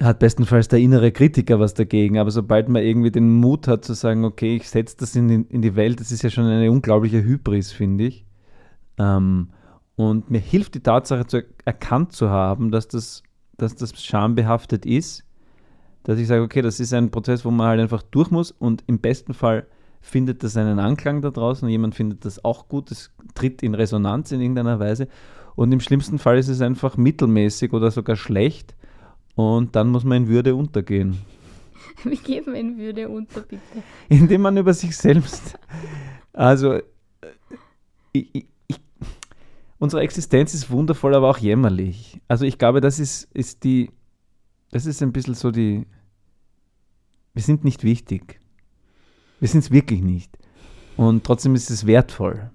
hat bestenfalls der innere Kritiker was dagegen. Aber sobald man irgendwie den Mut hat zu sagen, okay, ich setze das in die, in die Welt, das ist ja schon eine unglaubliche Hybris, finde ich. Ähm, und mir hilft die Tatsache zu erkannt zu haben, dass das, dass das schambehaftet ist dass ich sage, okay, das ist ein Prozess, wo man halt einfach durch muss und im besten Fall findet das einen Anklang da draußen, jemand findet das auch gut, es tritt in Resonanz in irgendeiner Weise und im schlimmsten Fall ist es einfach mittelmäßig oder sogar schlecht und dann muss man in Würde untergehen. Wie geht man in Würde unter, bitte? Indem man über sich selbst, also äh, ich, ich, unsere Existenz ist wundervoll, aber auch jämmerlich. Also ich glaube, das ist, ist die, das ist ein bisschen so die, wir sind nicht wichtig. Wir sind es wirklich nicht. Und trotzdem ist es wertvoll.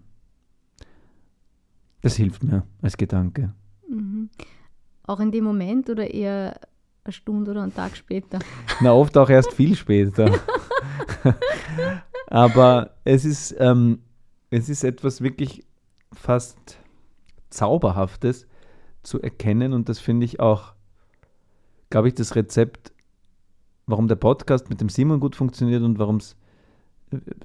Das hilft mir als Gedanke. Mhm. Auch in dem Moment oder eher eine Stunde oder einen Tag später? Na, oft auch erst viel später. Aber es ist, ähm, es ist etwas wirklich fast Zauberhaftes zu erkennen und das finde ich auch, glaube ich, das Rezept, warum der Podcast mit dem Simon gut funktioniert und warum es,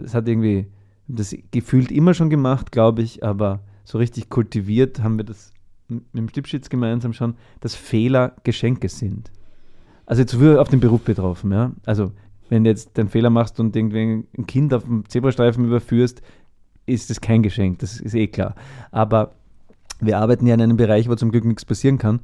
es hat irgendwie das gefühlt immer schon gemacht, glaube ich, aber so richtig kultiviert haben wir das mit dem Stipschitz gemeinsam schon, dass Fehler Geschenke sind. Also jetzt wir auf den Beruf betroffen, ja. Also wenn du jetzt den Fehler machst und irgendwie ein Kind auf dem Zebrastreifen überführst, ist das kein Geschenk, das ist eh klar. Aber wir arbeiten ja in einem Bereich, wo zum Glück nichts passieren kann.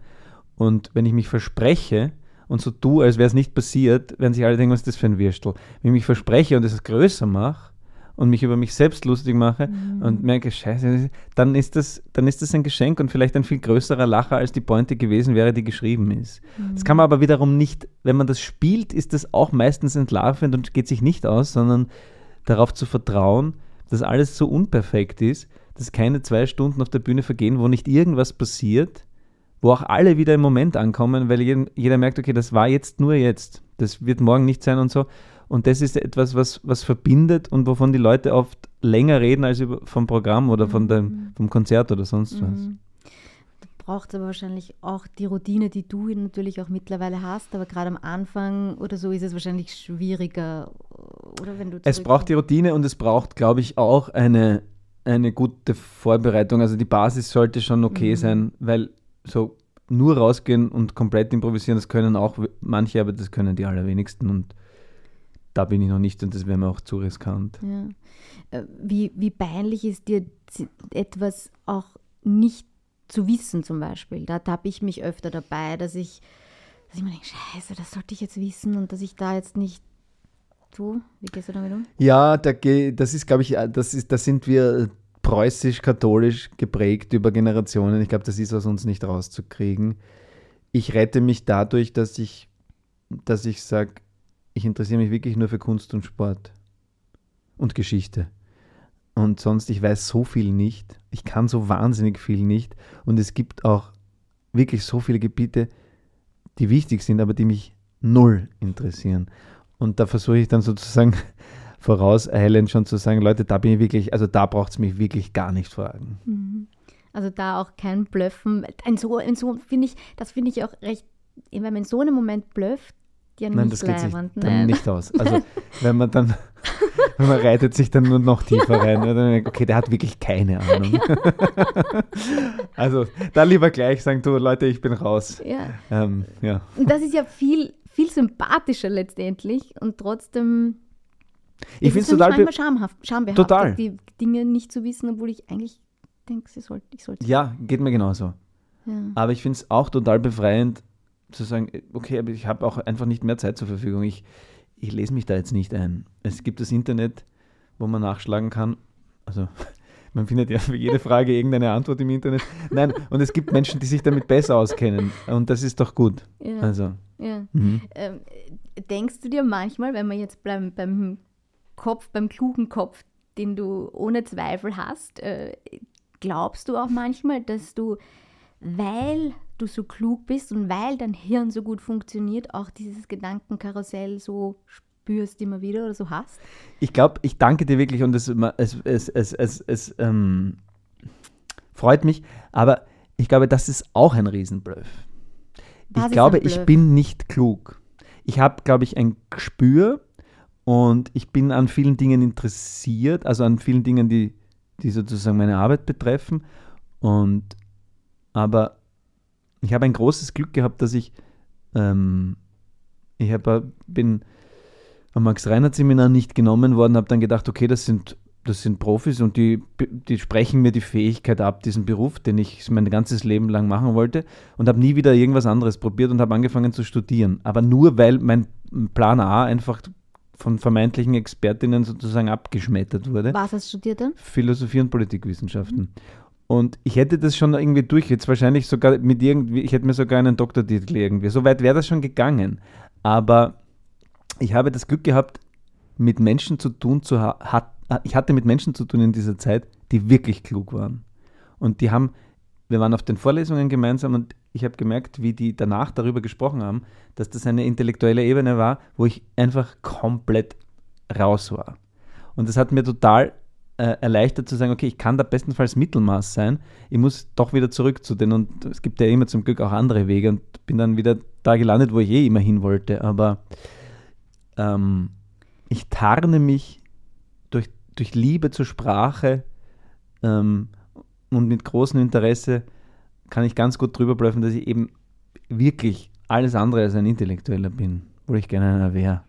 Und wenn ich mich verspreche und so tue, als wäre es nicht passiert, werden sich alle denken, was ist das für ein Würstel. Wenn ich mich verspreche und es größer mache und mich über mich selbst lustig mache mhm. und merke, scheiße, dann ist, das, dann ist das ein Geschenk und vielleicht ein viel größerer Lacher, als die Pointe gewesen wäre, die geschrieben ist. Mhm. Das kann man aber wiederum nicht, wenn man das spielt, ist das auch meistens entlarvend und geht sich nicht aus, sondern darauf zu vertrauen, dass alles so unperfekt ist, dass keine zwei Stunden auf der Bühne vergehen, wo nicht irgendwas passiert, wo auch alle wieder im Moment ankommen, weil jeder, jeder merkt, okay, das war jetzt nur jetzt, das wird morgen nicht sein und so. Und das ist etwas, was, was verbindet und wovon die Leute oft länger reden als über, vom Programm oder von dem, mhm. vom Konzert oder sonst mhm. was braucht aber wahrscheinlich auch die Routine, die du natürlich auch mittlerweile hast, aber gerade am Anfang oder so ist es wahrscheinlich schwieriger, oder wenn du Es braucht die Routine und es braucht, glaube ich, auch eine, eine gute Vorbereitung. Also die Basis sollte schon okay mhm. sein, weil so nur rausgehen und komplett improvisieren, das können auch manche, aber das können die allerwenigsten und da bin ich noch nicht und das wäre mir auch zu riskant. Ja. Äh, wie, wie peinlich ist dir etwas auch nicht zu wissen zum Beispiel? Da tappe ich mich öfter dabei, dass ich, dass ich mir denke, scheiße, das sollte ich jetzt wissen und dass ich da jetzt nicht Du, wie gehst du damit um? Ja, da das ist, glaube ich, äh, das ist, da sind wir preußisch-katholisch geprägt über Generationen. Ich glaube, das ist aus uns nicht rauszukriegen. Ich rette mich dadurch, dass ich, dass ich sage, ich interessiere mich wirklich nur für Kunst und Sport und Geschichte. Und sonst, ich weiß so viel nicht. Ich kann so wahnsinnig viel nicht. Und es gibt auch wirklich so viele Gebiete, die wichtig sind, aber die mich null interessieren. Und da versuche ich dann sozusagen vorauseilend schon zu sagen, Leute, da bin ich wirklich, also da braucht es mich wirklich gar nicht fragen. Mhm. Also da auch kein Blöffen. Ein so, ein so finde ich, das finde ich auch recht, wenn man in so einem Moment blöfft, ja Nein, das geht sich dann Nein. nicht aus. Also wenn man dann, man reitet sich dann nur noch tiefer rein. Ne? Dann denkt, okay, der hat wirklich keine Ahnung. also da lieber gleich sagen, du Leute, ich bin raus. Ja. Ähm, ja. Und das ist ja viel viel sympathischer letztendlich und trotzdem ich finde es total manchmal schamhaft, schambehaftet, total. die Dinge nicht zu wissen, obwohl ich eigentlich denke, sie sollte, ich sollte. Ja, geht mir genauso. Ja. Aber ich finde es auch total befreiend zu sagen, okay, aber ich habe auch einfach nicht mehr Zeit zur Verfügung. Ich, ich lese mich da jetzt nicht ein. Es gibt das Internet, wo man nachschlagen kann. Also man findet ja für jede Frage irgendeine Antwort im Internet. Nein, und es gibt Menschen, die sich damit besser auskennen. Und das ist doch gut. Ja. Also. Ja. Mhm. Ähm, denkst du dir manchmal, wenn man jetzt beim, beim Kopf, beim klugen Kopf, den du ohne Zweifel hast, äh, glaubst du auch manchmal, dass du, weil du so klug bist und weil dein Hirn so gut funktioniert, auch dieses Gedankenkarussell so spürst immer wieder oder so hast? Ich glaube, ich danke dir wirklich und es, es, es, es, es, es ähm, freut mich, aber ich glaube, das ist auch ein Riesenbluff. Ich glaube, ich bin nicht klug. Ich habe, glaube ich, ein Gespür und ich bin an vielen Dingen interessiert, also an vielen Dingen, die, die sozusagen meine Arbeit betreffen. Und aber ich habe ein großes Glück gehabt, dass ich ähm, ich hab, äh, bin am Max-Reinhardt-Seminar nicht genommen worden, habe dann gedacht, okay, das sind, das sind Profis und die, die sprechen mir die Fähigkeit ab, diesen Beruf, den ich mein ganzes Leben lang machen wollte und habe nie wieder irgendwas anderes probiert und habe angefangen zu studieren. Aber nur, weil mein Plan A einfach von vermeintlichen Expertinnen sozusagen abgeschmettert wurde. Was hast du studiert dann? Philosophie und Politikwissenschaften. Mhm. Und ich hätte das schon irgendwie durch, jetzt wahrscheinlich sogar mit irgendwie, ich hätte mir sogar einen Doktortitel irgendwie. So weit wäre das schon gegangen. Aber ich habe das Glück gehabt, mit Menschen zu tun zu hat, ich hatte mit Menschen zu tun in dieser Zeit, die wirklich klug waren. Und die haben, wir waren auf den Vorlesungen gemeinsam und ich habe gemerkt, wie die danach darüber gesprochen haben, dass das eine intellektuelle Ebene war, wo ich einfach komplett raus war. Und das hat mir total äh, erleichtert zu sagen, okay, ich kann da bestenfalls Mittelmaß sein. Ich muss doch wieder zurück zu denen und es gibt ja immer zum Glück auch andere Wege und bin dann wieder da gelandet, wo ich eh immer hin wollte. Aber ähm, ich tarne mich durch, durch Liebe zur Sprache ähm, und mit großem Interesse kann ich ganz gut drüber bleiben, dass ich eben wirklich alles andere als ein Intellektueller bin, wo ich gerne einer wäre.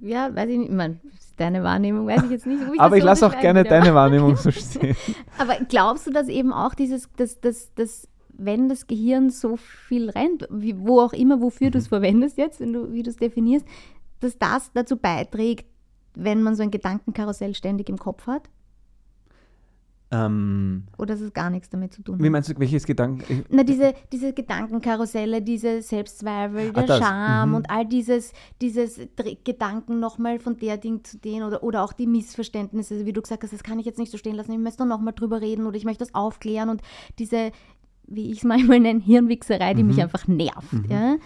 ja, weiß ich nicht. Ich meine, deine Wahrnehmung weiß ich jetzt nicht. Ich Aber ich so lasse auch gerne deine Wahrnehmung so stehen. Aber glaubst du, dass eben auch dieses, dass, dass, dass wenn das Gehirn so viel rennt, wie, wo auch immer, wofür mhm. du es verwendest jetzt, wenn du, wie du es definierst, dass das dazu beiträgt, wenn man so ein Gedankenkarussell ständig im Kopf hat? Ähm, Oder es gar nichts damit zu tun hat? Wie meinst du, welches Gedanken? Na, diese, diese Gedankenkarusselle, diese Selbstzweifel, der ah, Scham mhm. und all dieses, dieses Gedanken nochmal von der Ding zu den oder, oder auch die Missverständnisse, wie du gesagt hast, das kann ich jetzt nicht so stehen lassen, ich möchte nochmal drüber reden oder ich möchte das aufklären und diese, wie ich es manchmal nenne, Hirnwichserei, die mhm. mich einfach nervt. Mhm. Ja?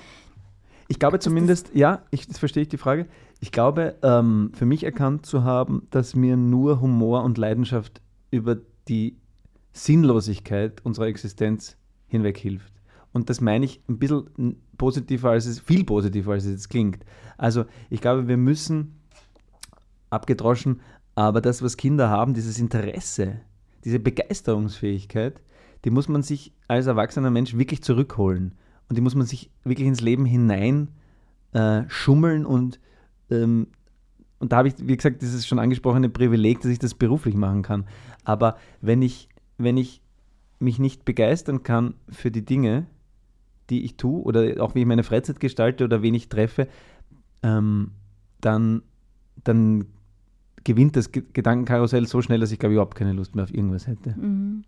Ich glaube zumindest, ja, ich, das verstehe ich die Frage. Ich glaube, ähm, für mich erkannt zu haben, dass mir nur Humor und Leidenschaft über die Sinnlosigkeit unserer Existenz hinweg hilft. Und das meine ich ein bisschen positiver, als es, viel positiver, als es jetzt klingt. Also ich glaube, wir müssen, abgedroschen, aber das, was Kinder haben, dieses Interesse, diese Begeisterungsfähigkeit, die muss man sich als erwachsener Mensch wirklich zurückholen. Und die muss man sich wirklich ins Leben hinein äh, schummeln und ähm, und da habe ich, wie gesagt, dieses schon angesprochene Privileg, dass ich das beruflich machen kann. Aber wenn ich, wenn ich mich nicht begeistern kann für die Dinge, die ich tue, oder auch wie ich meine Freizeit gestalte oder wen ich treffe, ähm, dann, dann gewinnt das Gedankenkarussell so schnell, dass ich, glaube ich, überhaupt keine Lust mehr auf irgendwas hätte. Mhm.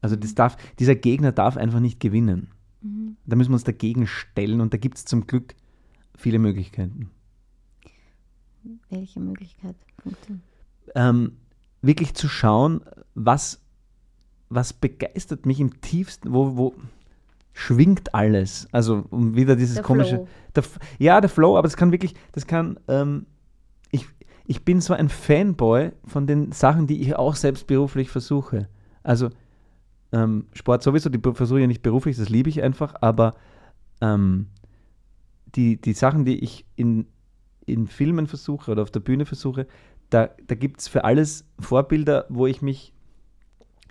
Also das darf, dieser Gegner darf einfach nicht gewinnen. Mhm. Da müssen wir uns dagegen stellen und da gibt es zum Glück viele Möglichkeiten. Welche Möglichkeit? Ähm, wirklich zu schauen, was, was begeistert mich im tiefsten, wo, wo schwingt alles. Also um wieder dieses der komische. Der, ja, der Flow, aber das kann wirklich, das kann, ähm, ich, ich bin so ein Fanboy von den Sachen, die ich auch selbst beruflich versuche. Also ähm, Sport sowieso, die versuche ich ja nicht beruflich, das liebe ich einfach, aber ähm, die, die Sachen, die ich in in Filmen versuche oder auf der Bühne versuche, da, da gibt es für alles Vorbilder, wo ich mich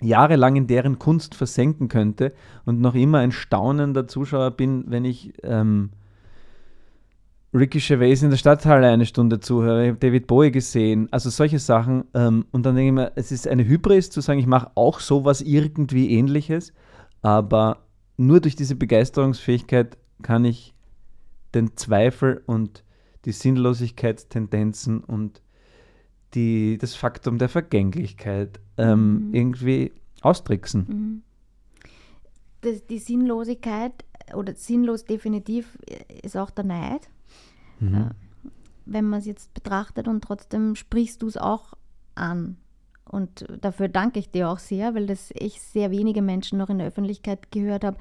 jahrelang in deren Kunst versenken könnte und noch immer ein staunender Zuschauer bin, wenn ich ähm, Ricky Gervais in der Stadthalle eine Stunde zuhöre, David Bowie gesehen, also solche Sachen. Ähm, und dann denke ich mir, es ist eine Hybris zu sagen, ich mache auch sowas irgendwie ähnliches, aber nur durch diese Begeisterungsfähigkeit kann ich den Zweifel und die Sinnlosigkeitstendenzen und die, das Faktum der Vergänglichkeit ähm, mhm. irgendwie austricksen. Mhm. Das, die Sinnlosigkeit oder sinnlos definitiv ist auch der Neid. Mhm. Äh, wenn man es jetzt betrachtet und trotzdem sprichst du es auch an. Und dafür danke ich dir auch sehr, weil das ich sehr wenige Menschen noch in der Öffentlichkeit gehört habe,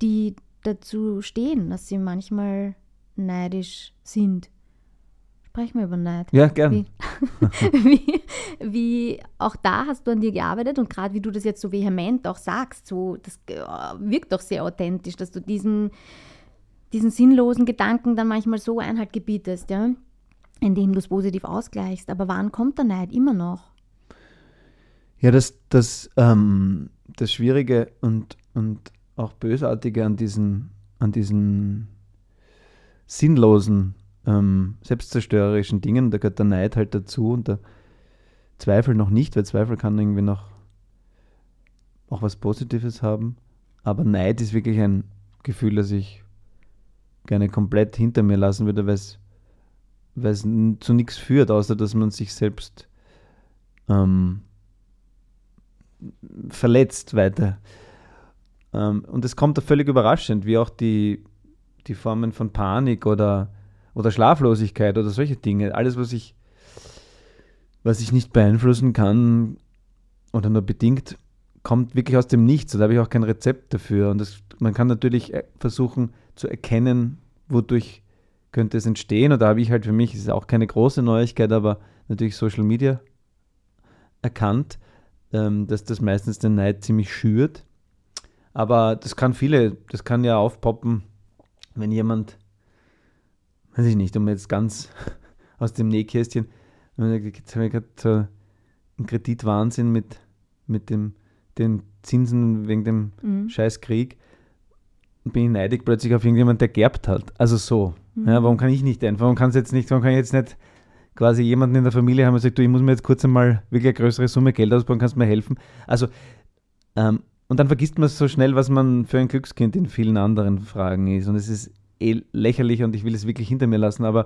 die dazu stehen, dass sie manchmal neidisch sind. Sprechen wir über Neid. Ja, gern. Wie, wie, wie, auch da hast du an dir gearbeitet und gerade wie du das jetzt so vehement auch sagst, so, das wirkt doch sehr authentisch, dass du diesen, diesen sinnlosen Gedanken dann manchmal so Einhalt gebietest, ja, indem du es positiv ausgleichst. Aber wann kommt der Neid immer noch? Ja, das, das, ähm, das Schwierige und, und auch Bösartige an diesen, an diesen sinnlosen, ähm, selbstzerstörerischen Dingen. Da gehört der Neid halt dazu und der Zweifel noch nicht, weil Zweifel kann irgendwie noch auch was Positives haben. Aber Neid ist wirklich ein Gefühl, das ich gerne komplett hinter mir lassen würde, weil es zu nichts führt, außer dass man sich selbst ähm, verletzt weiter. Ähm, und es kommt da völlig überraschend, wie auch die, die Formen von Panik oder, oder Schlaflosigkeit oder solche Dinge. Alles, was ich, was ich nicht beeinflussen kann oder nur bedingt, kommt wirklich aus dem Nichts. Da habe ich auch kein Rezept dafür. Und das, man kann natürlich äh, versuchen zu erkennen, wodurch könnte es entstehen. Und da habe ich halt für mich, ist auch keine große Neuigkeit, aber natürlich Social Media erkannt, ähm, dass das meistens den Neid ziemlich schürt. Aber das kann viele, das kann ja aufpoppen, wenn jemand, weiß ich nicht, um jetzt ganz aus dem Nähkästchen, jetzt habe ich gerade so einen Kreditwahnsinn mit, mit dem, den Zinsen wegen dem mhm. Scheißkrieg. Bin ich neidig plötzlich auf irgendjemanden, der gerbt hat. Also so. Mhm. Ja, warum kann ich nicht einfach? Warum kann es jetzt nicht, warum kann ich jetzt nicht quasi jemanden in der Familie haben und sagt, du, ich muss mir jetzt kurz einmal wirklich eine größere Summe Geld ausbauen, kannst du mir helfen? Also, ähm, und dann vergisst man so schnell, was man für ein Glückskind in vielen anderen Fragen ist. Und es ist eh lächerlich und ich will es wirklich hinter mir lassen, aber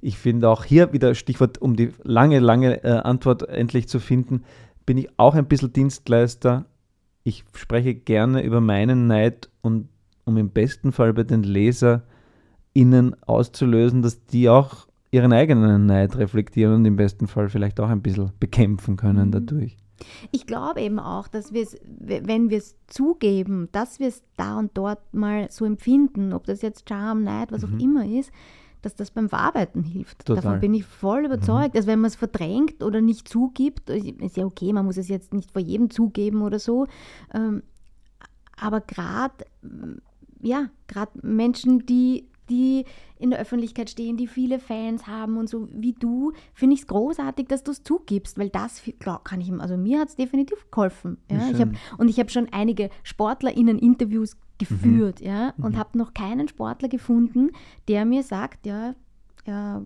ich finde auch hier wieder Stichwort, um die lange, lange äh, Antwort endlich zu finden, bin ich auch ein bisschen Dienstleister. Ich spreche gerne über meinen Neid und um im besten Fall bei den LeserInnen auszulösen, dass die auch ihren eigenen Neid reflektieren und im besten Fall vielleicht auch ein bisschen bekämpfen können mhm. dadurch. Ich glaube eben auch, dass wir es, wenn wir es zugeben, dass wir es da und dort mal so empfinden, ob das jetzt Charme, Neid, was mhm. auch immer ist, dass das beim Verarbeiten hilft. Total. Davon bin ich voll überzeugt. Mhm. Also wenn man es verdrängt oder nicht zugibt, ist ja okay, man muss es jetzt nicht vor jedem zugeben oder so. Ähm, aber gerade, ja, gerade Menschen, die die in der Öffentlichkeit stehen, die viele Fans haben und so wie du, finde ich es großartig, dass du es zugibst, weil das klar, kann ich, also mir hat es definitiv geholfen. Ja? Ich hab, und ich habe schon einige SportlerInnen Interviews geführt, mhm. ja, und mhm. habe noch keinen Sportler gefunden, der mir sagt, ja, er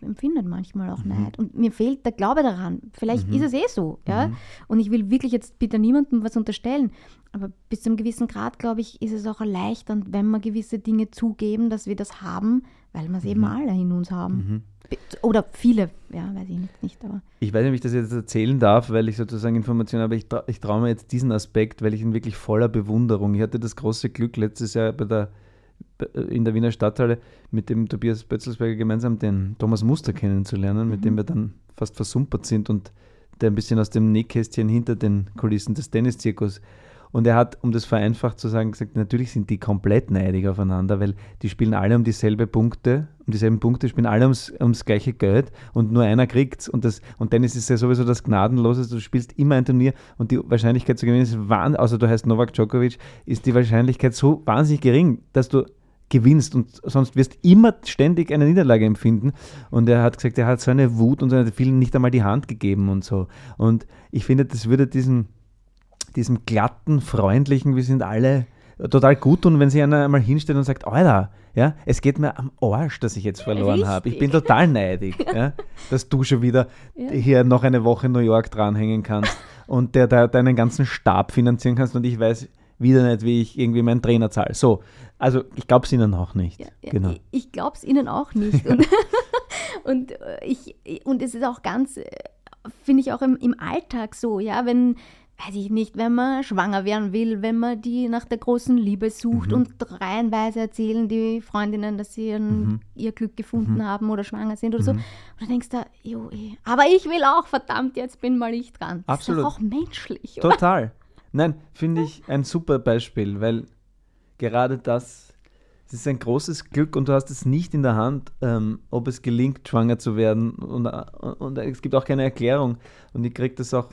empfindet manchmal auch mhm. Neid. Und mir fehlt der Glaube daran. Vielleicht mhm. ist es eh so, ja. Mhm. Und ich will wirklich jetzt bitte niemandem was unterstellen. Aber bis zu einem gewissen Grad, glaube ich, ist es auch erleichternd, wenn wir gewisse Dinge zugeben, dass wir das haben, weil wir es eben mhm. alle in uns haben. Mhm. Oder viele, ja, weiß ich nicht, nicht, aber. Ich weiß nicht, ob ich das jetzt erzählen darf, weil ich sozusagen Informationen habe, ich, tra ich traue mir jetzt diesen Aspekt, weil ich ihn wirklich voller Bewunderung. Ich hatte das große Glück letztes Jahr bei der in der Wiener Stadthalle mit dem Tobias Bötzelsberger gemeinsam den Thomas Muster kennenzulernen, mhm. mit dem wir dann fast versumpert sind und der ein bisschen aus dem Nähkästchen hinter den Kulissen des Tenniszirkus und er hat, um das vereinfacht zu sagen, gesagt, natürlich sind die komplett neidig aufeinander, weil die spielen alle um dieselbe Punkte, um dieselben Punkte, spielen alle ums, ums gleiche Geld und nur einer kriegt's. Und, das, und Tennis ist ja sowieso das Gnadenlose, du spielst immer ein Turnier und die Wahrscheinlichkeit zu gewinnen ist wahnsinnig, außer du heißt Novak Djokovic, ist die Wahrscheinlichkeit so wahnsinnig gering, dass du gewinnst und sonst wirst immer ständig eine Niederlage empfinden. Und er hat gesagt, er hat so eine Wut und so eine vielen nicht einmal die Hand gegeben und so. Und ich finde, das würde diesen diesem glatten, freundlichen, wir sind alle total gut tun, wenn sich einer einmal hinstellt und sagt, Alter, ja, es geht mir am Arsch, dass ich jetzt verloren habe. Ich bin total neidig, ja, dass du schon wieder ja. hier noch eine Woche in New York dranhängen kannst und der, der deinen ganzen Stab finanzieren kannst und ich weiß wieder nicht, wie ich irgendwie meinen Trainer zahle. So, also ich glaube es ihnen auch nicht. Ja, ja, genau. Ich, ich glaube es ihnen auch nicht. und, und, äh, ich, und es ist auch ganz, äh, finde ich auch im, im Alltag so, ja, wenn weiß ich nicht, wenn man schwanger werden will, wenn man die nach der großen Liebe sucht mhm. und reihenweise erzählen die Freundinnen, dass sie ihren, mhm. ihr Glück gefunden mhm. haben oder schwanger sind oder so. Mhm. Und dann denkst du, jo, eh. aber ich will auch, verdammt, jetzt bin mal ich dran. Das Absolut. ist auch menschlich. Oder? Total. Nein, finde ich ein super Beispiel, weil gerade das, es ist ein großes Glück und du hast es nicht in der Hand, ähm, ob es gelingt, schwanger zu werden. Und, und, und es gibt auch keine Erklärung. Und ich kriege das auch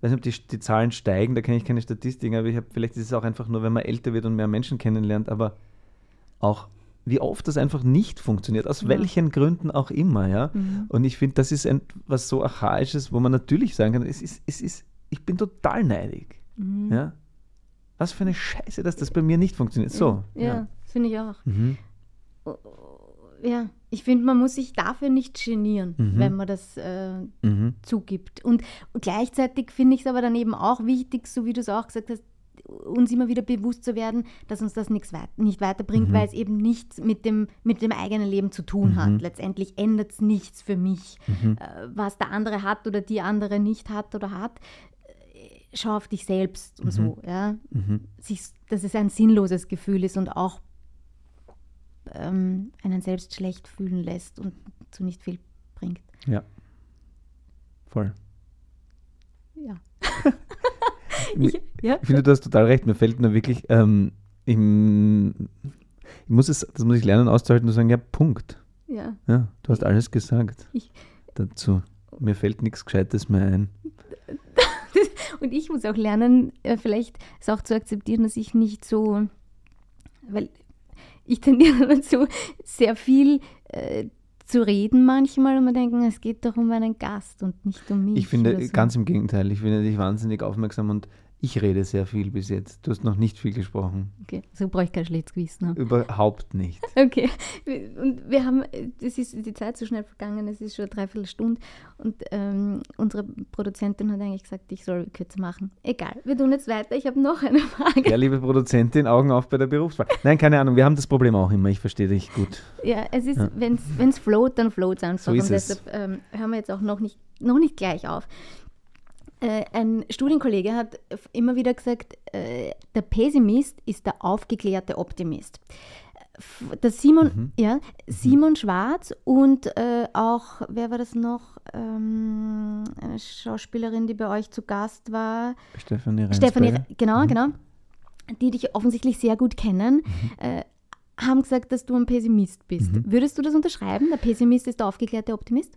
weiß nicht, ob die, die Zahlen steigen, da kenne ich keine Statistiken, aber ich habe, vielleicht ist es auch einfach nur, wenn man älter wird und mehr Menschen kennenlernt, aber auch wie oft das einfach nicht funktioniert, aus ja. welchen Gründen auch immer, ja. Mhm. Und ich finde, das ist etwas so Archaisches, wo man natürlich sagen kann, es ist, es ist, ich bin total neidig. Mhm. Ja. Was für eine Scheiße, dass das bei mir nicht funktioniert. So. Ja, ja. finde ich auch. Mhm. ja, ich finde, man muss sich dafür nicht genieren, Mhm. wenn man das äh, Mhm. zugibt. Und, und gleichzeitig finde ich es aber dann eben auch wichtig, so wie du es auch gesagt hast, uns immer wieder bewusst zu werden, dass uns das nichts weit nicht weiterbringt, Mhm. weil es eben nichts mit dem, mit dem eigenen Leben zu tun Mhm. hat. Letztendlich ändert es nichts für mich, Mhm. äh, was der andere hat oder die andere nicht hat oder hat. Schau auf dich selbst und Mhm. so. Ja? Mhm. sich, dass es ein sinnloses Gefühl ist und auch ähm, einen selbst schlecht fühlen lässt und zu nicht viel bringt. Ja. Voll. Ja. Ich, Ich, ja. ich finde, du hast total recht. Mir fällt nur wirklich, ähm, ich, ich muss es, das muss ich lernen auszuhalten und sagen, ja, Punkt. ja. Ja, du hast alles gesagt Ich- dazu. Mir fällt nichts Gescheites mehr ein. Und ich muss auch lernen, äh, vielleicht es auch zu akzeptieren, dass ich nicht so, weil ich tendiere dazu, sehr viel äh, zu reden manchmal und mir denken, es geht doch um einen Gast und nicht um mich. Ich finde so. ganz im Gegenteil. Ich finde dich wahnsinnig aufmerksam und ich rede sehr viel bis jetzt. Du hast noch nicht viel gesprochen. Okay, so brauche ich kein schlechtes Gewissen haben. Überhaupt nicht. Okay, und wir haben, es ist die Zeit so schnell vergangen, es ist schon eine Dreiviertelstunde und ähm, unsere Produzentin hat eigentlich gesagt, ich soll kürzer machen. Egal, wir tun jetzt weiter. Ich habe noch eine Frage. Ja, liebe Produzentin, Augen auf bei der Berufswahl. Nein, keine Ahnung, wir haben das Problem auch immer. Ich verstehe dich gut. Ja, es ist, Ja. wenn es float, dann float es einfach. So ist und es. deshalb ähm, hören wir jetzt auch noch nicht, noch nicht gleich auf. Äh, ein Studienkollege hat immer wieder gesagt, äh, der Pessimist ist der aufgeklärte Optimist. Der Simon, Mhm. ja, Simon Schwarz und äh, auch, wer war das noch? Ähm, eine Schauspielerin, die bei euch zu Gast war. Stefanie Reinsberger. Stefanie, genau, Mhm. genau, die dich offensichtlich sehr gut kennen, äh, haben gesagt, dass du ein Pessimist bist. Mhm. Würdest du das unterschreiben? Der Pessimist ist der aufgeklärte Optimist?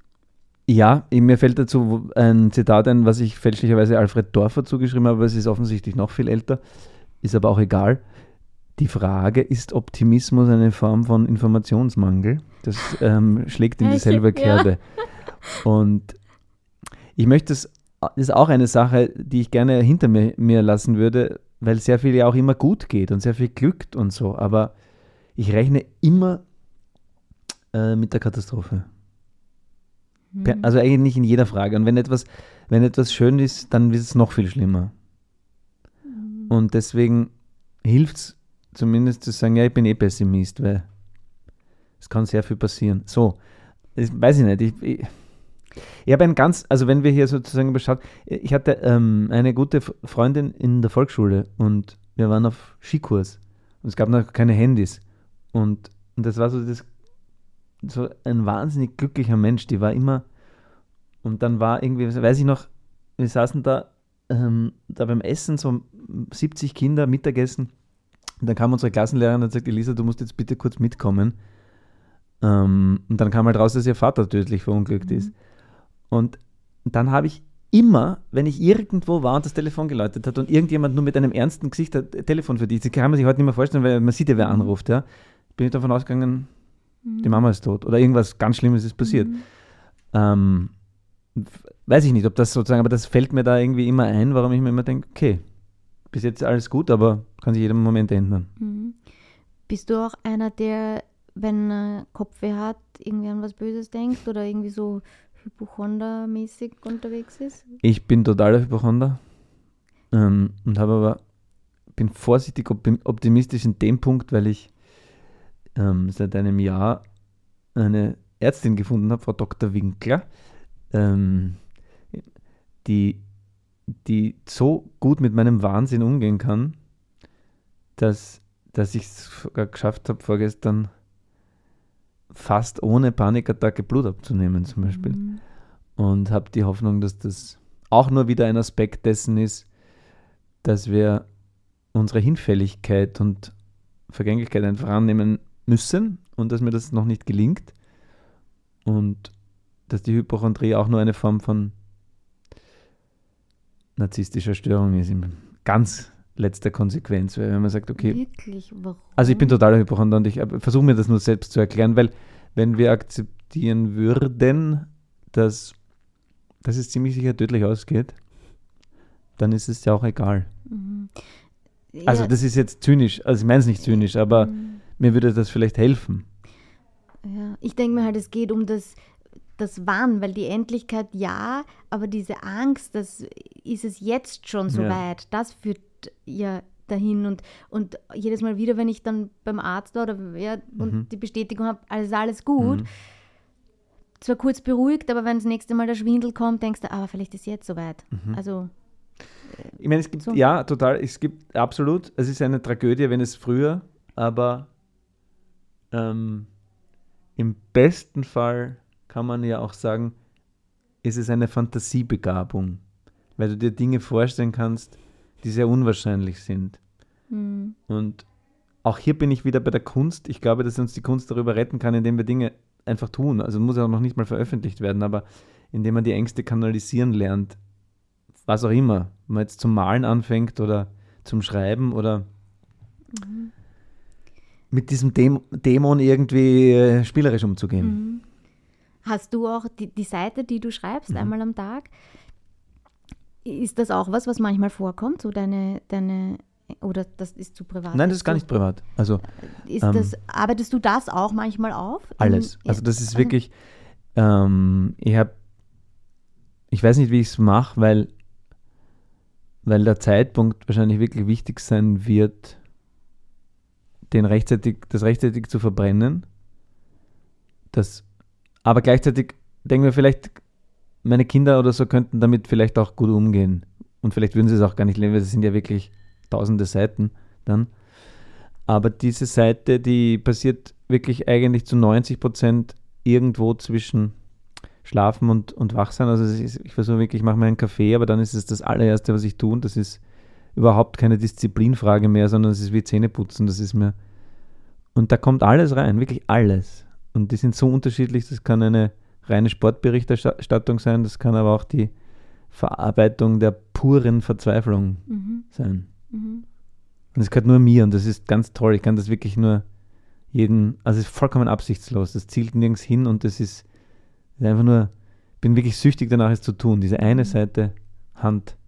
Ja, mir fällt dazu ein Zitat ein, was ich fälschlicherweise Alfred Dorfer zugeschrieben habe, aber es ist offensichtlich noch viel älter, ist aber auch egal. Die Frage, ist Optimismus eine Form von Informationsmangel? Das ähm, schlägt in dieselbe ja. Kerbe. Und ich möchte es, das ist auch eine Sache, die ich gerne hinter mir, mir lassen würde, weil sehr viel ja auch immer gut geht und sehr viel glückt und so, aber ich rechne immer äh, mit der Katastrophe. Mhm. Also eigentlich nicht in jeder Frage. Und wenn etwas, wenn etwas schön ist, dann ist es noch viel schlimmer. Mhm. Und deswegen hilft es zumindest zu sagen, ja, ich bin eh Pessimist, weil es kann sehr viel passieren. So, das weiß ich nicht. Ich, ich, ich habe ein ganz, also wenn wir hier sozusagen beschaut, ich hatte ähm, eine gute Freundin in der Volksschule und wir waren auf Skikurs und es gab noch keine Handys. Und, und das war so das so ein wahnsinnig glücklicher Mensch, die war immer und dann war irgendwie, weiß ich noch, wir saßen da, ähm, da beim Essen, so 70 Kinder, Mittagessen und dann kam unsere Klassenlehrerin und hat gesagt, Elisa, du musst jetzt bitte kurz mitkommen. Ähm, und dann kam halt raus, dass ihr Vater tödlich verunglückt Mhm. ist. Und dann habe ich immer, wenn ich irgendwo war und das Telefon geläutet hat und irgendjemand nur mit einem ernsten Gesicht ein Telefon für dich, das kann man sich heute nicht mehr vorstellen, weil man sieht ja, wer Mhm. anruft, ja, bin ich davon ausgegangen, die Mama ist tot oder irgendwas ganz Schlimmes ist passiert. Mhm. Ähm, weiß ich nicht, ob das sozusagen, aber das fällt mir da irgendwie immer ein, warum ich mir immer denke, okay, bis jetzt alles gut, aber kann sich jeden Moment ändern. Mhm. Bist du auch einer, der, wenn er Kopfweh hat, irgendwie an was Böses denkt oder irgendwie so Hypochonder-mäßig unterwegs ist? Ich bin totaler Hypochonder ähm, und habe aber, bin vorsichtig optim- optimistisch in dem Punkt, weil ich ähm, seit einem Jahr eine Ärztin gefunden habe, Frau Dr. Winkler, ähm, die, die so gut mit meinem Wahnsinn umgehen kann, dass, dass ich es geschafft habe, vorgestern fast ohne Panikattacke Blut abzunehmen zum Beispiel Mhm. und habe die Hoffnung, dass das auch nur wieder ein Aspekt dessen ist, dass wir unsere Hinfälligkeit und Vergänglichkeit einfach annehmen müssen und dass mir das noch nicht gelingt und dass die Hypochondrie auch nur eine Form von narzisstischer Störung ist, in ganz letzter Konsequenz, weil wenn man sagt, okay, Wirklich? Warum? also ich bin totaler Hypochonder und ich versuche mir das nur selbst zu erklären, weil wenn wir akzeptieren würden, dass, dass es ziemlich sicher tödlich ausgeht, dann ist es ja auch egal. Mhm. Also Ja, das ist jetzt zynisch, also ich meine es nicht zynisch, aber mhm. Mir würde das vielleicht helfen. Ja, ich denke mir halt, es geht um das, das Wann, weil die Endlichkeit ja, aber diese Angst, das ist es jetzt schon so Ja. weit, das führt ja dahin und, und jedes Mal wieder, wenn ich dann beim Arzt war oder ja, und Mhm. die Bestätigung habe, alles, alles gut, zwar kurz beruhigt, aber wenn das nächste Mal der Schwindel kommt, denkst du, aber vielleicht ist jetzt soweit. Mhm. Also, Ich meine, es gibt, So. ja, total, es gibt absolut, es ist eine Tragödie, wenn es früher, aber ähm, im besten Fall kann man ja auch sagen, ist es eine Fantasiebegabung, weil du dir Dinge vorstellen kannst, die sehr unwahrscheinlich sind. hm, Und auch hier bin ich wieder bei der Kunst. Ich glaube, dass uns die Kunst darüber retten kann, indem wir Dinge einfach tun. Also muss ja auch noch nicht mal veröffentlicht werden, aber indem man die Ängste kanalisieren lernt. Was auch immer. Wenn man jetzt zum Malen anfängt oder zum Schreiben oder mit diesem Däm Dämon irgendwie äh, spielerisch umzugehen. Mhm. Hast du auch die, die Seite, die du schreibst, Mhm. einmal am Tag? Ist das auch was, was manchmal vorkommt? So deine, deine oder das ist zu privat? Nein, das ist gar nicht privat. Also Ist ähm, das, arbeitest du das auch manchmal auf? Alles. Also das ist wirklich, ähm, ich habe, ich weiß nicht, wie ich es mache, weil, weil der Zeitpunkt wahrscheinlich wirklich wichtig sein wird, den rechtzeitig, das rechtzeitig zu verbrennen. Das, aber gleichzeitig denken wir vielleicht, meine Kinder oder so könnten damit vielleicht auch gut umgehen. Und vielleicht würden sie es auch gar nicht lesen, weil es sind ja wirklich tausende Seiten dann. Aber diese Seite, die passiert wirklich eigentlich zu 90 Prozent irgendwo zwischen Schlafen und, und Wachsein. Also ist, ich versuche wirklich, ich mache mir einen Kaffee, aber dann ist es das allererste, was ich tue. Und das ist überhaupt keine Disziplinfrage mehr, sondern es ist wie Zähneputzen. Das ist mir. Und da kommt alles rein, wirklich alles. Und die sind so unterschiedlich, das kann eine reine Sportberichterstattung sein, das kann aber auch die Verarbeitung der puren Verzweiflung Mhm, sein. mhm. Und es gehört nur mir und das ist ganz toll. Ich kann das wirklich nur jeden, also es ist vollkommen absichtslos. Das zielt nirgends hin und das ist, ist einfach nur, ich bin wirklich süchtig danach, es zu tun. Diese eine Mhm. Seite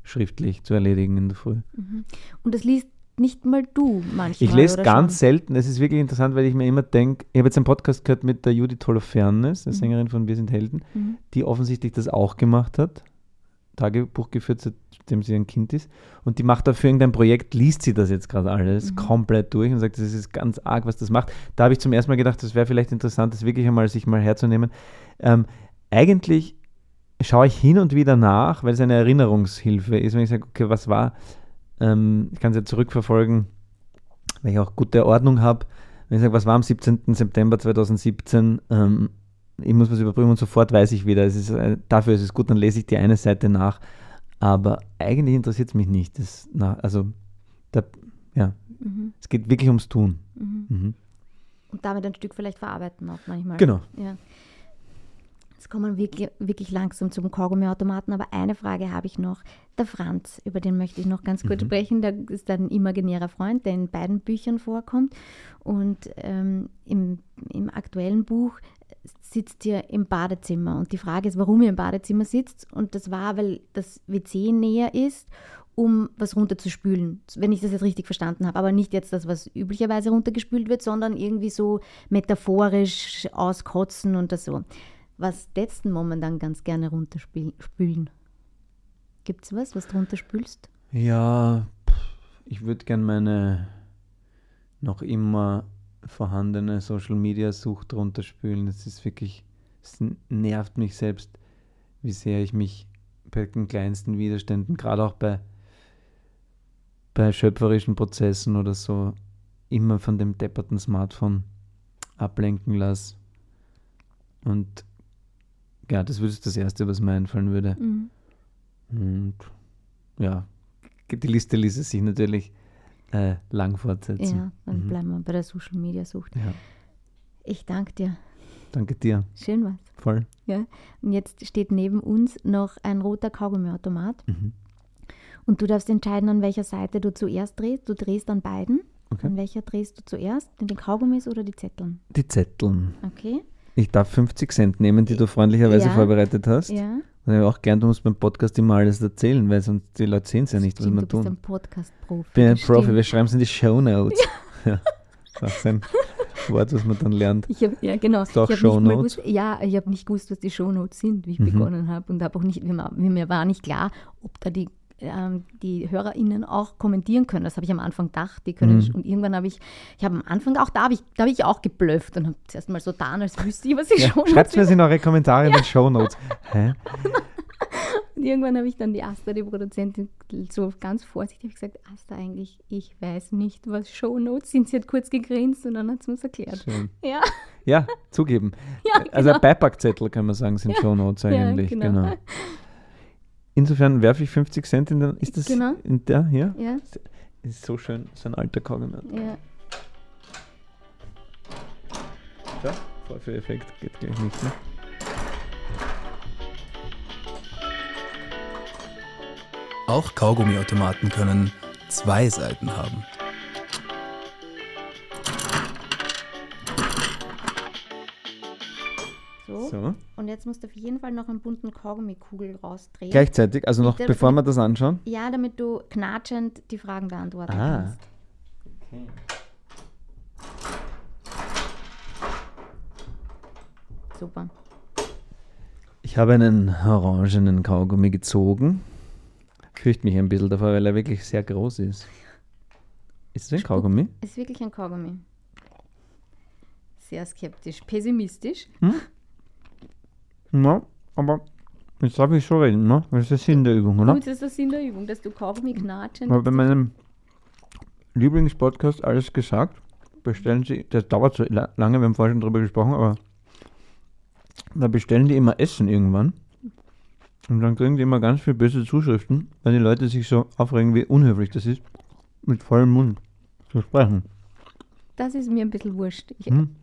handschriftlich zu erledigen in der Früh. Mhm. Und das liest nicht mal du manchmal. Ich lese ganz schon? selten, es ist wirklich interessant, weil ich mir immer denke, ich habe jetzt einen Podcast gehört mit der Judith Holofernes, der Mhm. Sängerin von Wir sind Helden, Mhm. die offensichtlich das auch gemacht hat. Tagebuch geführt, seitdem sie ein Kind ist. Und die macht dafür irgendein Projekt, liest sie das jetzt gerade alles Mhm. komplett durch und sagt, das ist ganz arg, was das macht. Da habe ich zum ersten Mal gedacht, das wäre vielleicht interessant, das wirklich einmal sich mal herzunehmen. Ähm, eigentlich schaue ich hin und wieder nach, weil es eine Erinnerungshilfe ist, wenn ich sage, okay, was war, ähm, ich kann es ja zurückverfolgen, weil ich auch gute Ordnung habe. Wenn ich sage, was war am 17. September 2017, ähm, ich muss was überprüfen und sofort weiß ich wieder. Es ist, äh, dafür ist es gut, dann lese ich die eine Seite nach. Aber eigentlich interessiert es mich nicht. Das, na, also, da, ja, Mhm. es geht wirklich ums Tun. Mhm. Mhm. Und damit ein Stück vielleicht verarbeiten auch manchmal. Genau. Ja. Jetzt kommen wir wirklich, wirklich langsam zum Kaugummiautomaten, aber eine Frage habe ich noch. Der Franz, über den möchte ich noch ganz kurz Mhm. sprechen. Der ist ein imaginärer Freund, der in beiden Büchern vorkommt. Und ähm, im, im aktuellen Buch sitzt ihr im Badezimmer. Und die Frage ist, warum ihr im Badezimmer sitzt. Und das war, weil das WC näher ist, um was runterzuspülen. Wenn ich das jetzt richtig verstanden habe. Aber nicht jetzt das, was üblicherweise runtergespült wird, sondern irgendwie so metaphorisch auskotzen und das so. Was du momentan ganz gerne runterspülen? Gibt es was, was du runterspülst? Ja, ich würde gern meine noch immer vorhandene Social Media Sucht runterspülen. Das ist wirklich, es nervt mich selbst, wie sehr ich mich bei den kleinsten Widerständen, gerade auch bei, bei schöpferischen Prozessen oder so, immer von dem depperten Smartphone ablenken lasse. Und ja, das würde das Erste, was mir einfallen würde. Mhm. Und ja, die Liste ließe sich natürlich äh, lang fortsetzen. Ja, dann Mhm. bleiben wir bei der Social Media Sucht. Ja, Ich danke dir. danke dir. Schön was. Voll. Ja. Und jetzt steht neben uns noch ein roter Kaugummiautomat. Mhm. Und du darfst entscheiden, an welcher Seite du zuerst drehst. Du drehst an beiden. Okay. An welcher drehst du zuerst? Den Kaugummis oder die Zetteln? Die Zetteln. Okay. Ich darf 50 Cent nehmen, die du freundlicherweise Ja. vorbereitet hast. Ja. Und ich auch gern, du musst beim Podcast immer alles erzählen, weil sonst die Leute sehen es ja nicht, was wir du bist tun. ein Podcast-Profi. Ich bin ein das Profi, wir schreiben es in die Show Notes. Ja. Wahnsinn. Wort, was man dann lernt. Ich hab, ja, genau. Ist auch ich hab mal Shownotes? gewusst, ja, ich habe nicht gewusst, was die Shownotes sind, wie ich Mhm. begonnen habe. Und habe auch nicht, mir, mir war nicht klar, ob da die, die HörerInnen auch kommentieren können. Das habe ich am Anfang gedacht, die können. Mhm. Und irgendwann habe ich, ich habe am Anfang auch da habe ich, da habe ich auch geblufft und habe zuerst mal so getan, als wüsste ich, was die Ja, Shownotes Schreibt mir in eure Kommentare in den Shownotes. Und irgendwann habe ich dann die Asta, die Produzentin, so ganz vorsichtig gesagt, Asta, eigentlich, ich weiß nicht, was Shownotes sind. Sie hat kurz gegrinst und dann hat sie uns erklärt. Schön. Ja, Ja, zugeben. Ja, Also genau. ein Beipackzettel kann man sagen, sind Shownotes eigentlich. ja, genau. genau. Insofern werfe ich 50 Cent in den. Ist das Genau. in der hier? ja, Ist so schön, so ein alter Kaugummi. ja. Ja, Vorführeffekt geht gleich nicht. Ne? Auch Kaugummiautomaten können zwei Seiten haben. So. So. Und jetzt musst du auf jeden Fall noch einen bunten Kaugummikugel rausdrehen. Gleichzeitig, also noch Bitte, bevor wir das anschauen. Ja, damit du knatschend die Fragen beantworten Ah. kannst. Super. Ich habe einen orangenen Kaugummi gezogen. Fürchte mich ein bisschen davor, weil er wirklich sehr groß ist. Ist das ein Kaugummi? Ist wirklich ein Kaugummi. Sehr skeptisch. Pessimistisch. Ja, aber jetzt darf ich schon reden, ne? Das ist der Sinn der Übung, oder? Gut, das ist der Sinn der Übung, dass du Kaugummi knatschend. Aber bei meinem Lieblingspodcast Alles gesagt, bestellen sie, das dauert so la- lange, wir haben vorhin schon drüber gesprochen, aber da bestellen die immer Essen irgendwann. Und dann kriegen die immer ganz viele böse Zuschriften, weil die Leute sich so aufregen, wie unhöflich das ist, mit vollem Mund zu sprechen. Das ist mir ein bisschen wurscht. Ich, Hm?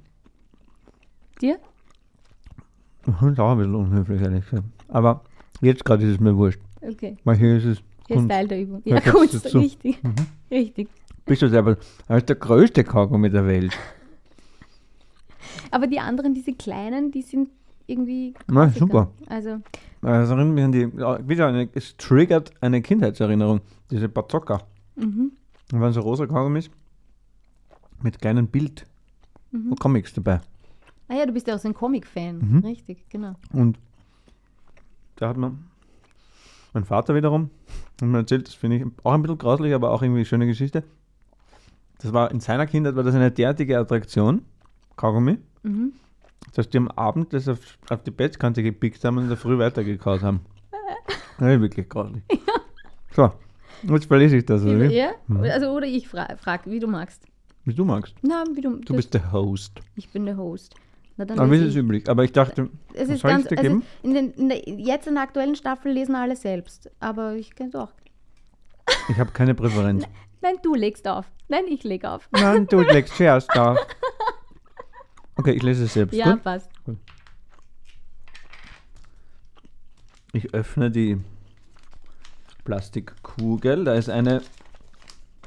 Dir? Ich finde es auch ein bisschen unhöflich, ehrlich gesagt. Aber jetzt gerade ist es mir wurscht, Okay. weil hier ist es Hier ist. Teil der Übung. Ja, Ja, Kunst, dazu. richtig. Richtig. Bist du selber, das ist der größte Kaugummi der Welt. Aber die anderen, diese kleinen, die sind irgendwie. Na, super. Also, Das erinnert mich an die, wieder eine, es triggert eine Kindheitserinnerung, diese Bazooka. mhm. Da waren so rosa Kaugummis mit kleinen Bild Mhm. Comics dabei. Ah ja, du bist ja auch so ein Comic-Fan. Mhm. Richtig, genau. Und da hat man mein Vater wiederum hat mir erzählt, das finde ich auch ein bisschen grauslich, aber auch irgendwie eine schöne Geschichte. Das war in seiner Kindheit war das eine derartige Attraktion, Kaugummi, Mhm. dass die am Abend das auf, auf die Bettkante gepickt haben und in der Früh weitergekaut haben. Ja, wirklich grauslich. So, jetzt verlese ich das, oder? Ja? Mhm. Also, oder ich fra frage, wie du magst. Wie du magst. Na, wie du. Du bist der Host. Ich bin der Host. Na, dann lese ist es üblich? Aber ich dachte, Es ist soll ganz, dir geben? in den, in der, jetzt in der aktuellen Staffel lesen alle selbst. Aber ich kann es auch. Ich habe keine Präferenz. Nein, du legst auf. Nein, ich leg auf. Nein, du legst zuerst auf. Okay, ich lese es selbst. Ja, Gut? passt. Ich öffne die Plastikkugel. Da ist eine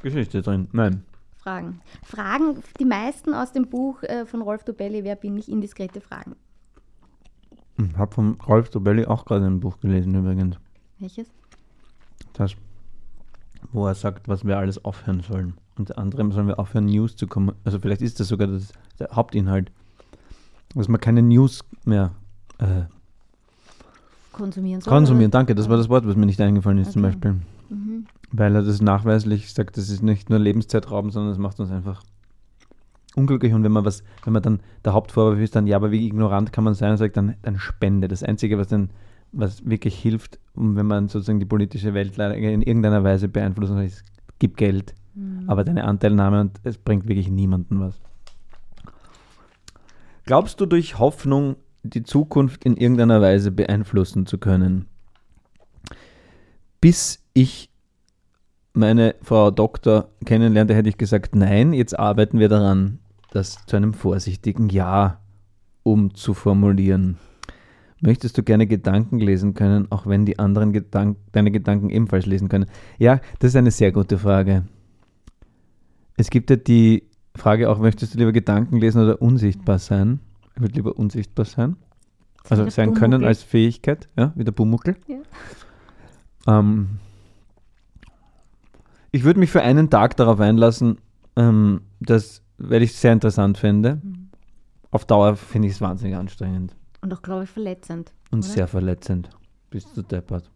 Geschichte drin. Nein. Fragen. Fragen, die meisten aus dem Buch äh, von Rolf Dobelli, Wer bin ich? Indiskrete Fragen. Ich habe von Rolf Dobelli auch gerade ein Buch gelesen übrigens. Welches? Das, wo er sagt, was wir alles aufhören sollen. Unter anderem sollen wir aufhören, News zu kommen. Also vielleicht ist das sogar das, der Hauptinhalt. Dass man keine News mehr äh, Konsumieren soll? konsumieren. Danke, das war das Wort, was mir nicht eingefallen ist zum Okay. Beispiel. Mhm. Weil er das nachweislich sagt, das ist nicht nur Lebenszeitrauben, sondern es macht uns einfach unglücklich. Und wenn man was, wenn man dann, der Hauptvorwurf ist dann, ja, aber wie ignorant kann man sein, und sagt dann, dann Spende. Das Einzige, was dann, was wirklich hilft, um wenn man sozusagen die politische Welt in irgendeiner Weise beeinflussen will, ist, gib Geld, Mhm. aber deine Anteilnahme und es bringt wirklich niemandem was. Glaubst du durch Hoffnung, die Zukunft in irgendeiner Weise beeinflussen zu können? Bis ich meine Frau Doktor kennenlernte, hätte ich gesagt, nein, jetzt arbeiten wir daran, das zu einem vorsichtigen Ja umzuformulieren. Möchtest du gerne Gedanken lesen können, auch wenn die anderen Gedank deine Gedanken ebenfalls lesen können? Ja, das ist eine sehr gute Frage. Es gibt ja die Frage auch, möchtest du lieber Gedanken lesen oder unsichtbar sein? Ich würde lieber unsichtbar sein. Also sein können Pumuckl. als Fähigkeit, ja, wie der Pumuckel. Ja. Ähm, ich würde mich für einen Tag darauf einlassen, ähm, dass weil ich es sehr interessant finde. Mhm. Auf Dauer finde ich es wahnsinnig anstrengend. Und auch, glaube ich, verletzend. Und oder? sehr verletzend. Bist du deppert.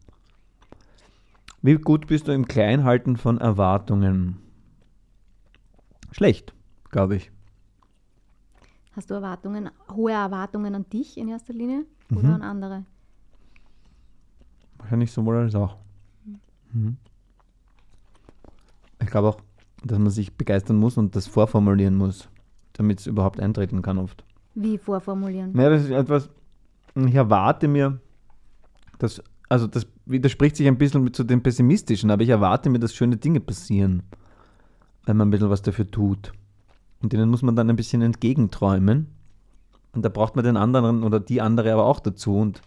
Wie gut bist du im Kleinhalten von Erwartungen? Schlecht, glaube ich. Hast du Erwartungen, hohe Erwartungen an dich in erster Linie oder mhm. an andere? Wahrscheinlich sowohl als auch. Mhm. Ich glaube auch, dass man sich begeistern muss und das vorformulieren muss, damit es überhaupt eintreten kann oft. Wie vorformulieren? Naja, das ist etwas, ich erwarte mir, dass, also das widerspricht sich ein bisschen zu dem Pessimistischen, aber ich erwarte mir, dass schöne Dinge passieren, wenn man ein bisschen was dafür tut. Und denen muss man dann ein bisschen entgegenträumen. Und da braucht man den anderen oder die andere aber auch dazu. Und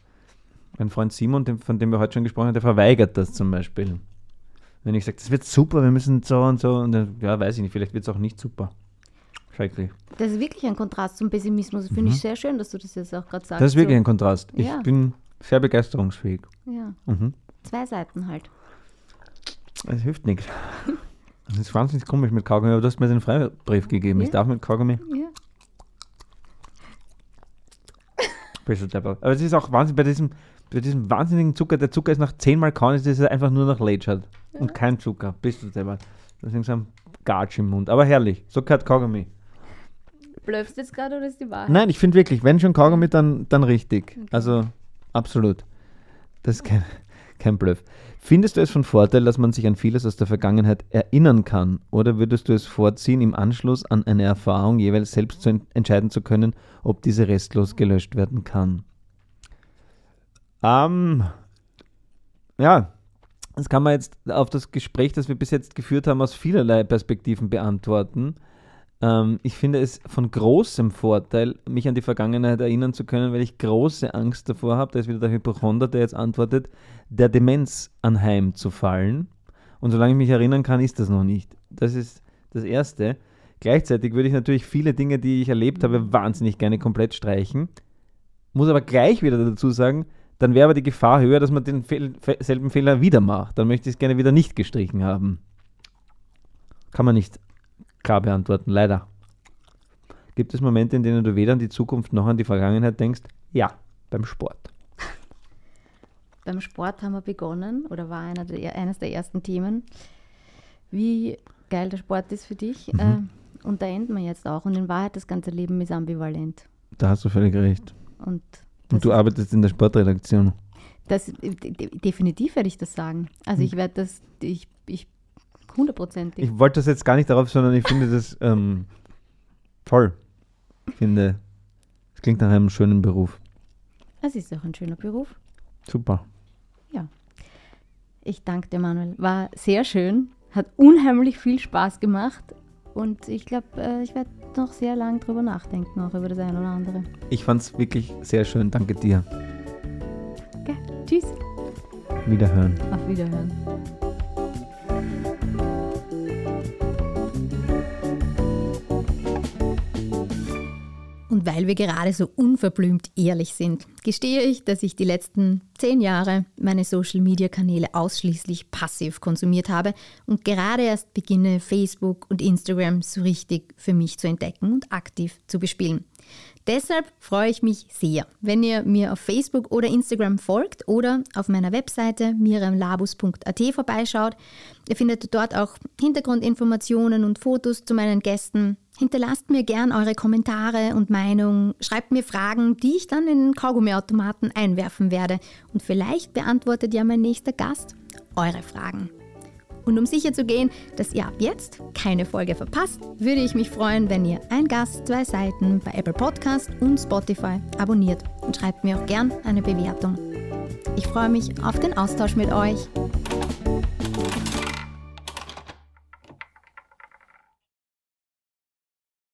mein Freund Simon, von dem wir heute schon gesprochen haben, der verweigert das zum Beispiel. Wenn ich sage, das wird super, wir müssen so und so, und dann, ja, weiß ich nicht, vielleicht wird es auch nicht super. Schrecklich. Das ist wirklich ein Kontrast zum Pessimismus. Finde mhm. ich sehr schön, dass du das jetzt auch gerade sagst. Das ist wirklich so. ein Kontrast. Ich ja. bin sehr begeisterungsfähig. Ja. Mhm. Zwei Seiten halt. Es hilft nichts. Das ist wahnsinnig komisch mit Kaugummi, aber du hast mir den Freibrief gegeben. Ja. Ich darf mit Kaugummi. Ja. Aber es ist auch Wahnsinn bei diesem, bei diesem wahnsinnigen Zucker. Der Zucker ist nach zehnmal kauen, ist es einfach nur noch Lätschert. Ja. Und kein Zucker. Bist du selber. Deswegen so ein Gatsch im Mund. Aber herrlich. So gehört Kaugummi. Blöffst du jetzt gerade oder ist die Wahrheit? Nein, ich finde wirklich, wenn schon Kaugummi, dann, dann richtig. Okay. Also absolut. Das ist kein, kein Bluff. Findest du es von Vorteil, dass man sich an vieles aus der Vergangenheit erinnern kann? Oder würdest du es vorziehen, im Anschluss an eine Erfahrung jeweils selbst zu entscheiden zu können, ob diese restlos gelöscht werden kann? Ähm, ja, das kann man jetzt auf das Gespräch, das wir bis jetzt geführt haben, aus vielerlei Perspektiven beantworten. Ähm, ich finde es von großem Vorteil, mich an die Vergangenheit erinnern zu können, weil ich große Angst davor habe, da ist wieder der Hypochonder, der jetzt antwortet, der Demenz anheimzufallen. Und solange ich mich erinnern kann, ist das noch nicht. Das ist das Erste. Gleichzeitig würde ich natürlich viele Dinge, die ich erlebt habe, wahnsinnig gerne komplett streichen. Muss aber gleich wieder dazu sagen, dann wäre aber die Gefahr höher, dass man denselben Fehler wieder macht. Dann möchte ich es gerne wieder nicht gestrichen haben. Kann man nicht klar beantworten, leider. Gibt es Momente, in denen du weder an die Zukunft noch an die Vergangenheit denkst? Ja, beim Sport. Beim Sport haben wir begonnen oder war einer der, eines der ersten Themen, wie geil der Sport ist für dich. Mhm. Äh, und da enden wir jetzt auch. Und in Wahrheit, das ganze Leben ist ambivalent. Da hast du völlig recht. Und, und du arbeitest in der Sportredaktion. Das, definitiv werde ich das sagen. Also mhm. ich werde das, ich, ich Hundertprozentig. Ich wollte das jetzt gar nicht darauf, sondern ich finde das ähm, toll. Ich finde, es klingt nach einem schönen Beruf. Es ist auch ein schöner Beruf. Super. Ja. Ich danke dir, Manuel. War sehr schön, hat unheimlich viel Spaß gemacht und ich glaube, äh, ich werde noch sehr lange drüber nachdenken, auch über das eine oder andere. Ich fand es wirklich sehr schön. Danke dir. Okay. Tschüss. Wiederhören. Auf Wiederhören. Und weil wir gerade so unverblümt ehrlich sind, gestehe ich, dass ich die letzten zehn Jahre meine Social-Media-Kanäle ausschließlich passiv konsumiert habe und gerade erst beginne, Facebook und Instagram so richtig für mich zu entdecken und aktiv zu bespielen. Deshalb freue ich mich sehr, wenn ihr mir auf Facebook oder Instagram folgt oder auf meiner Webseite miriamlabus.at vorbeischaut. Ihr findet dort auch Hintergrundinformationen und Fotos zu meinen Gästen. Hinterlasst mir gern eure Kommentare und Meinungen, schreibt mir Fragen, die ich dann in den Kaugummiautomaten einwerfen werde und vielleicht beantwortet ja mein nächster Gast eure Fragen. Und um sicher zu gehen, dass ihr ab jetzt keine Folge verpasst, würde ich mich freuen, wenn ihr ein Gast, zwei Seiten bei Apple Podcast und Spotify abonniert und schreibt mir auch gern eine Bewertung. Ich freue mich auf den Austausch mit euch.